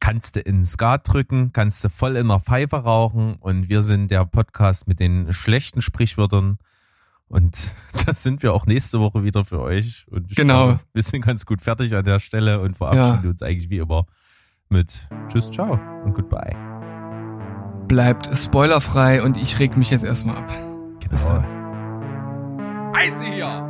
Kannst du in Skat drücken, kannst du voll in der Pfeife rauchen und wir sind der Podcast mit den schlechten Sprichwörtern und das sind wir auch nächste Woche wieder für euch. Und Genau. glaube, wir sind ganz gut fertig an der Stelle und verabschieden Ja. uns eigentlich wie immer mit Tschüss, ciao und Goodbye. Bleibt spoilerfrei und ich reg mich jetzt erstmal ab. Bis Genau. dann. Eisig!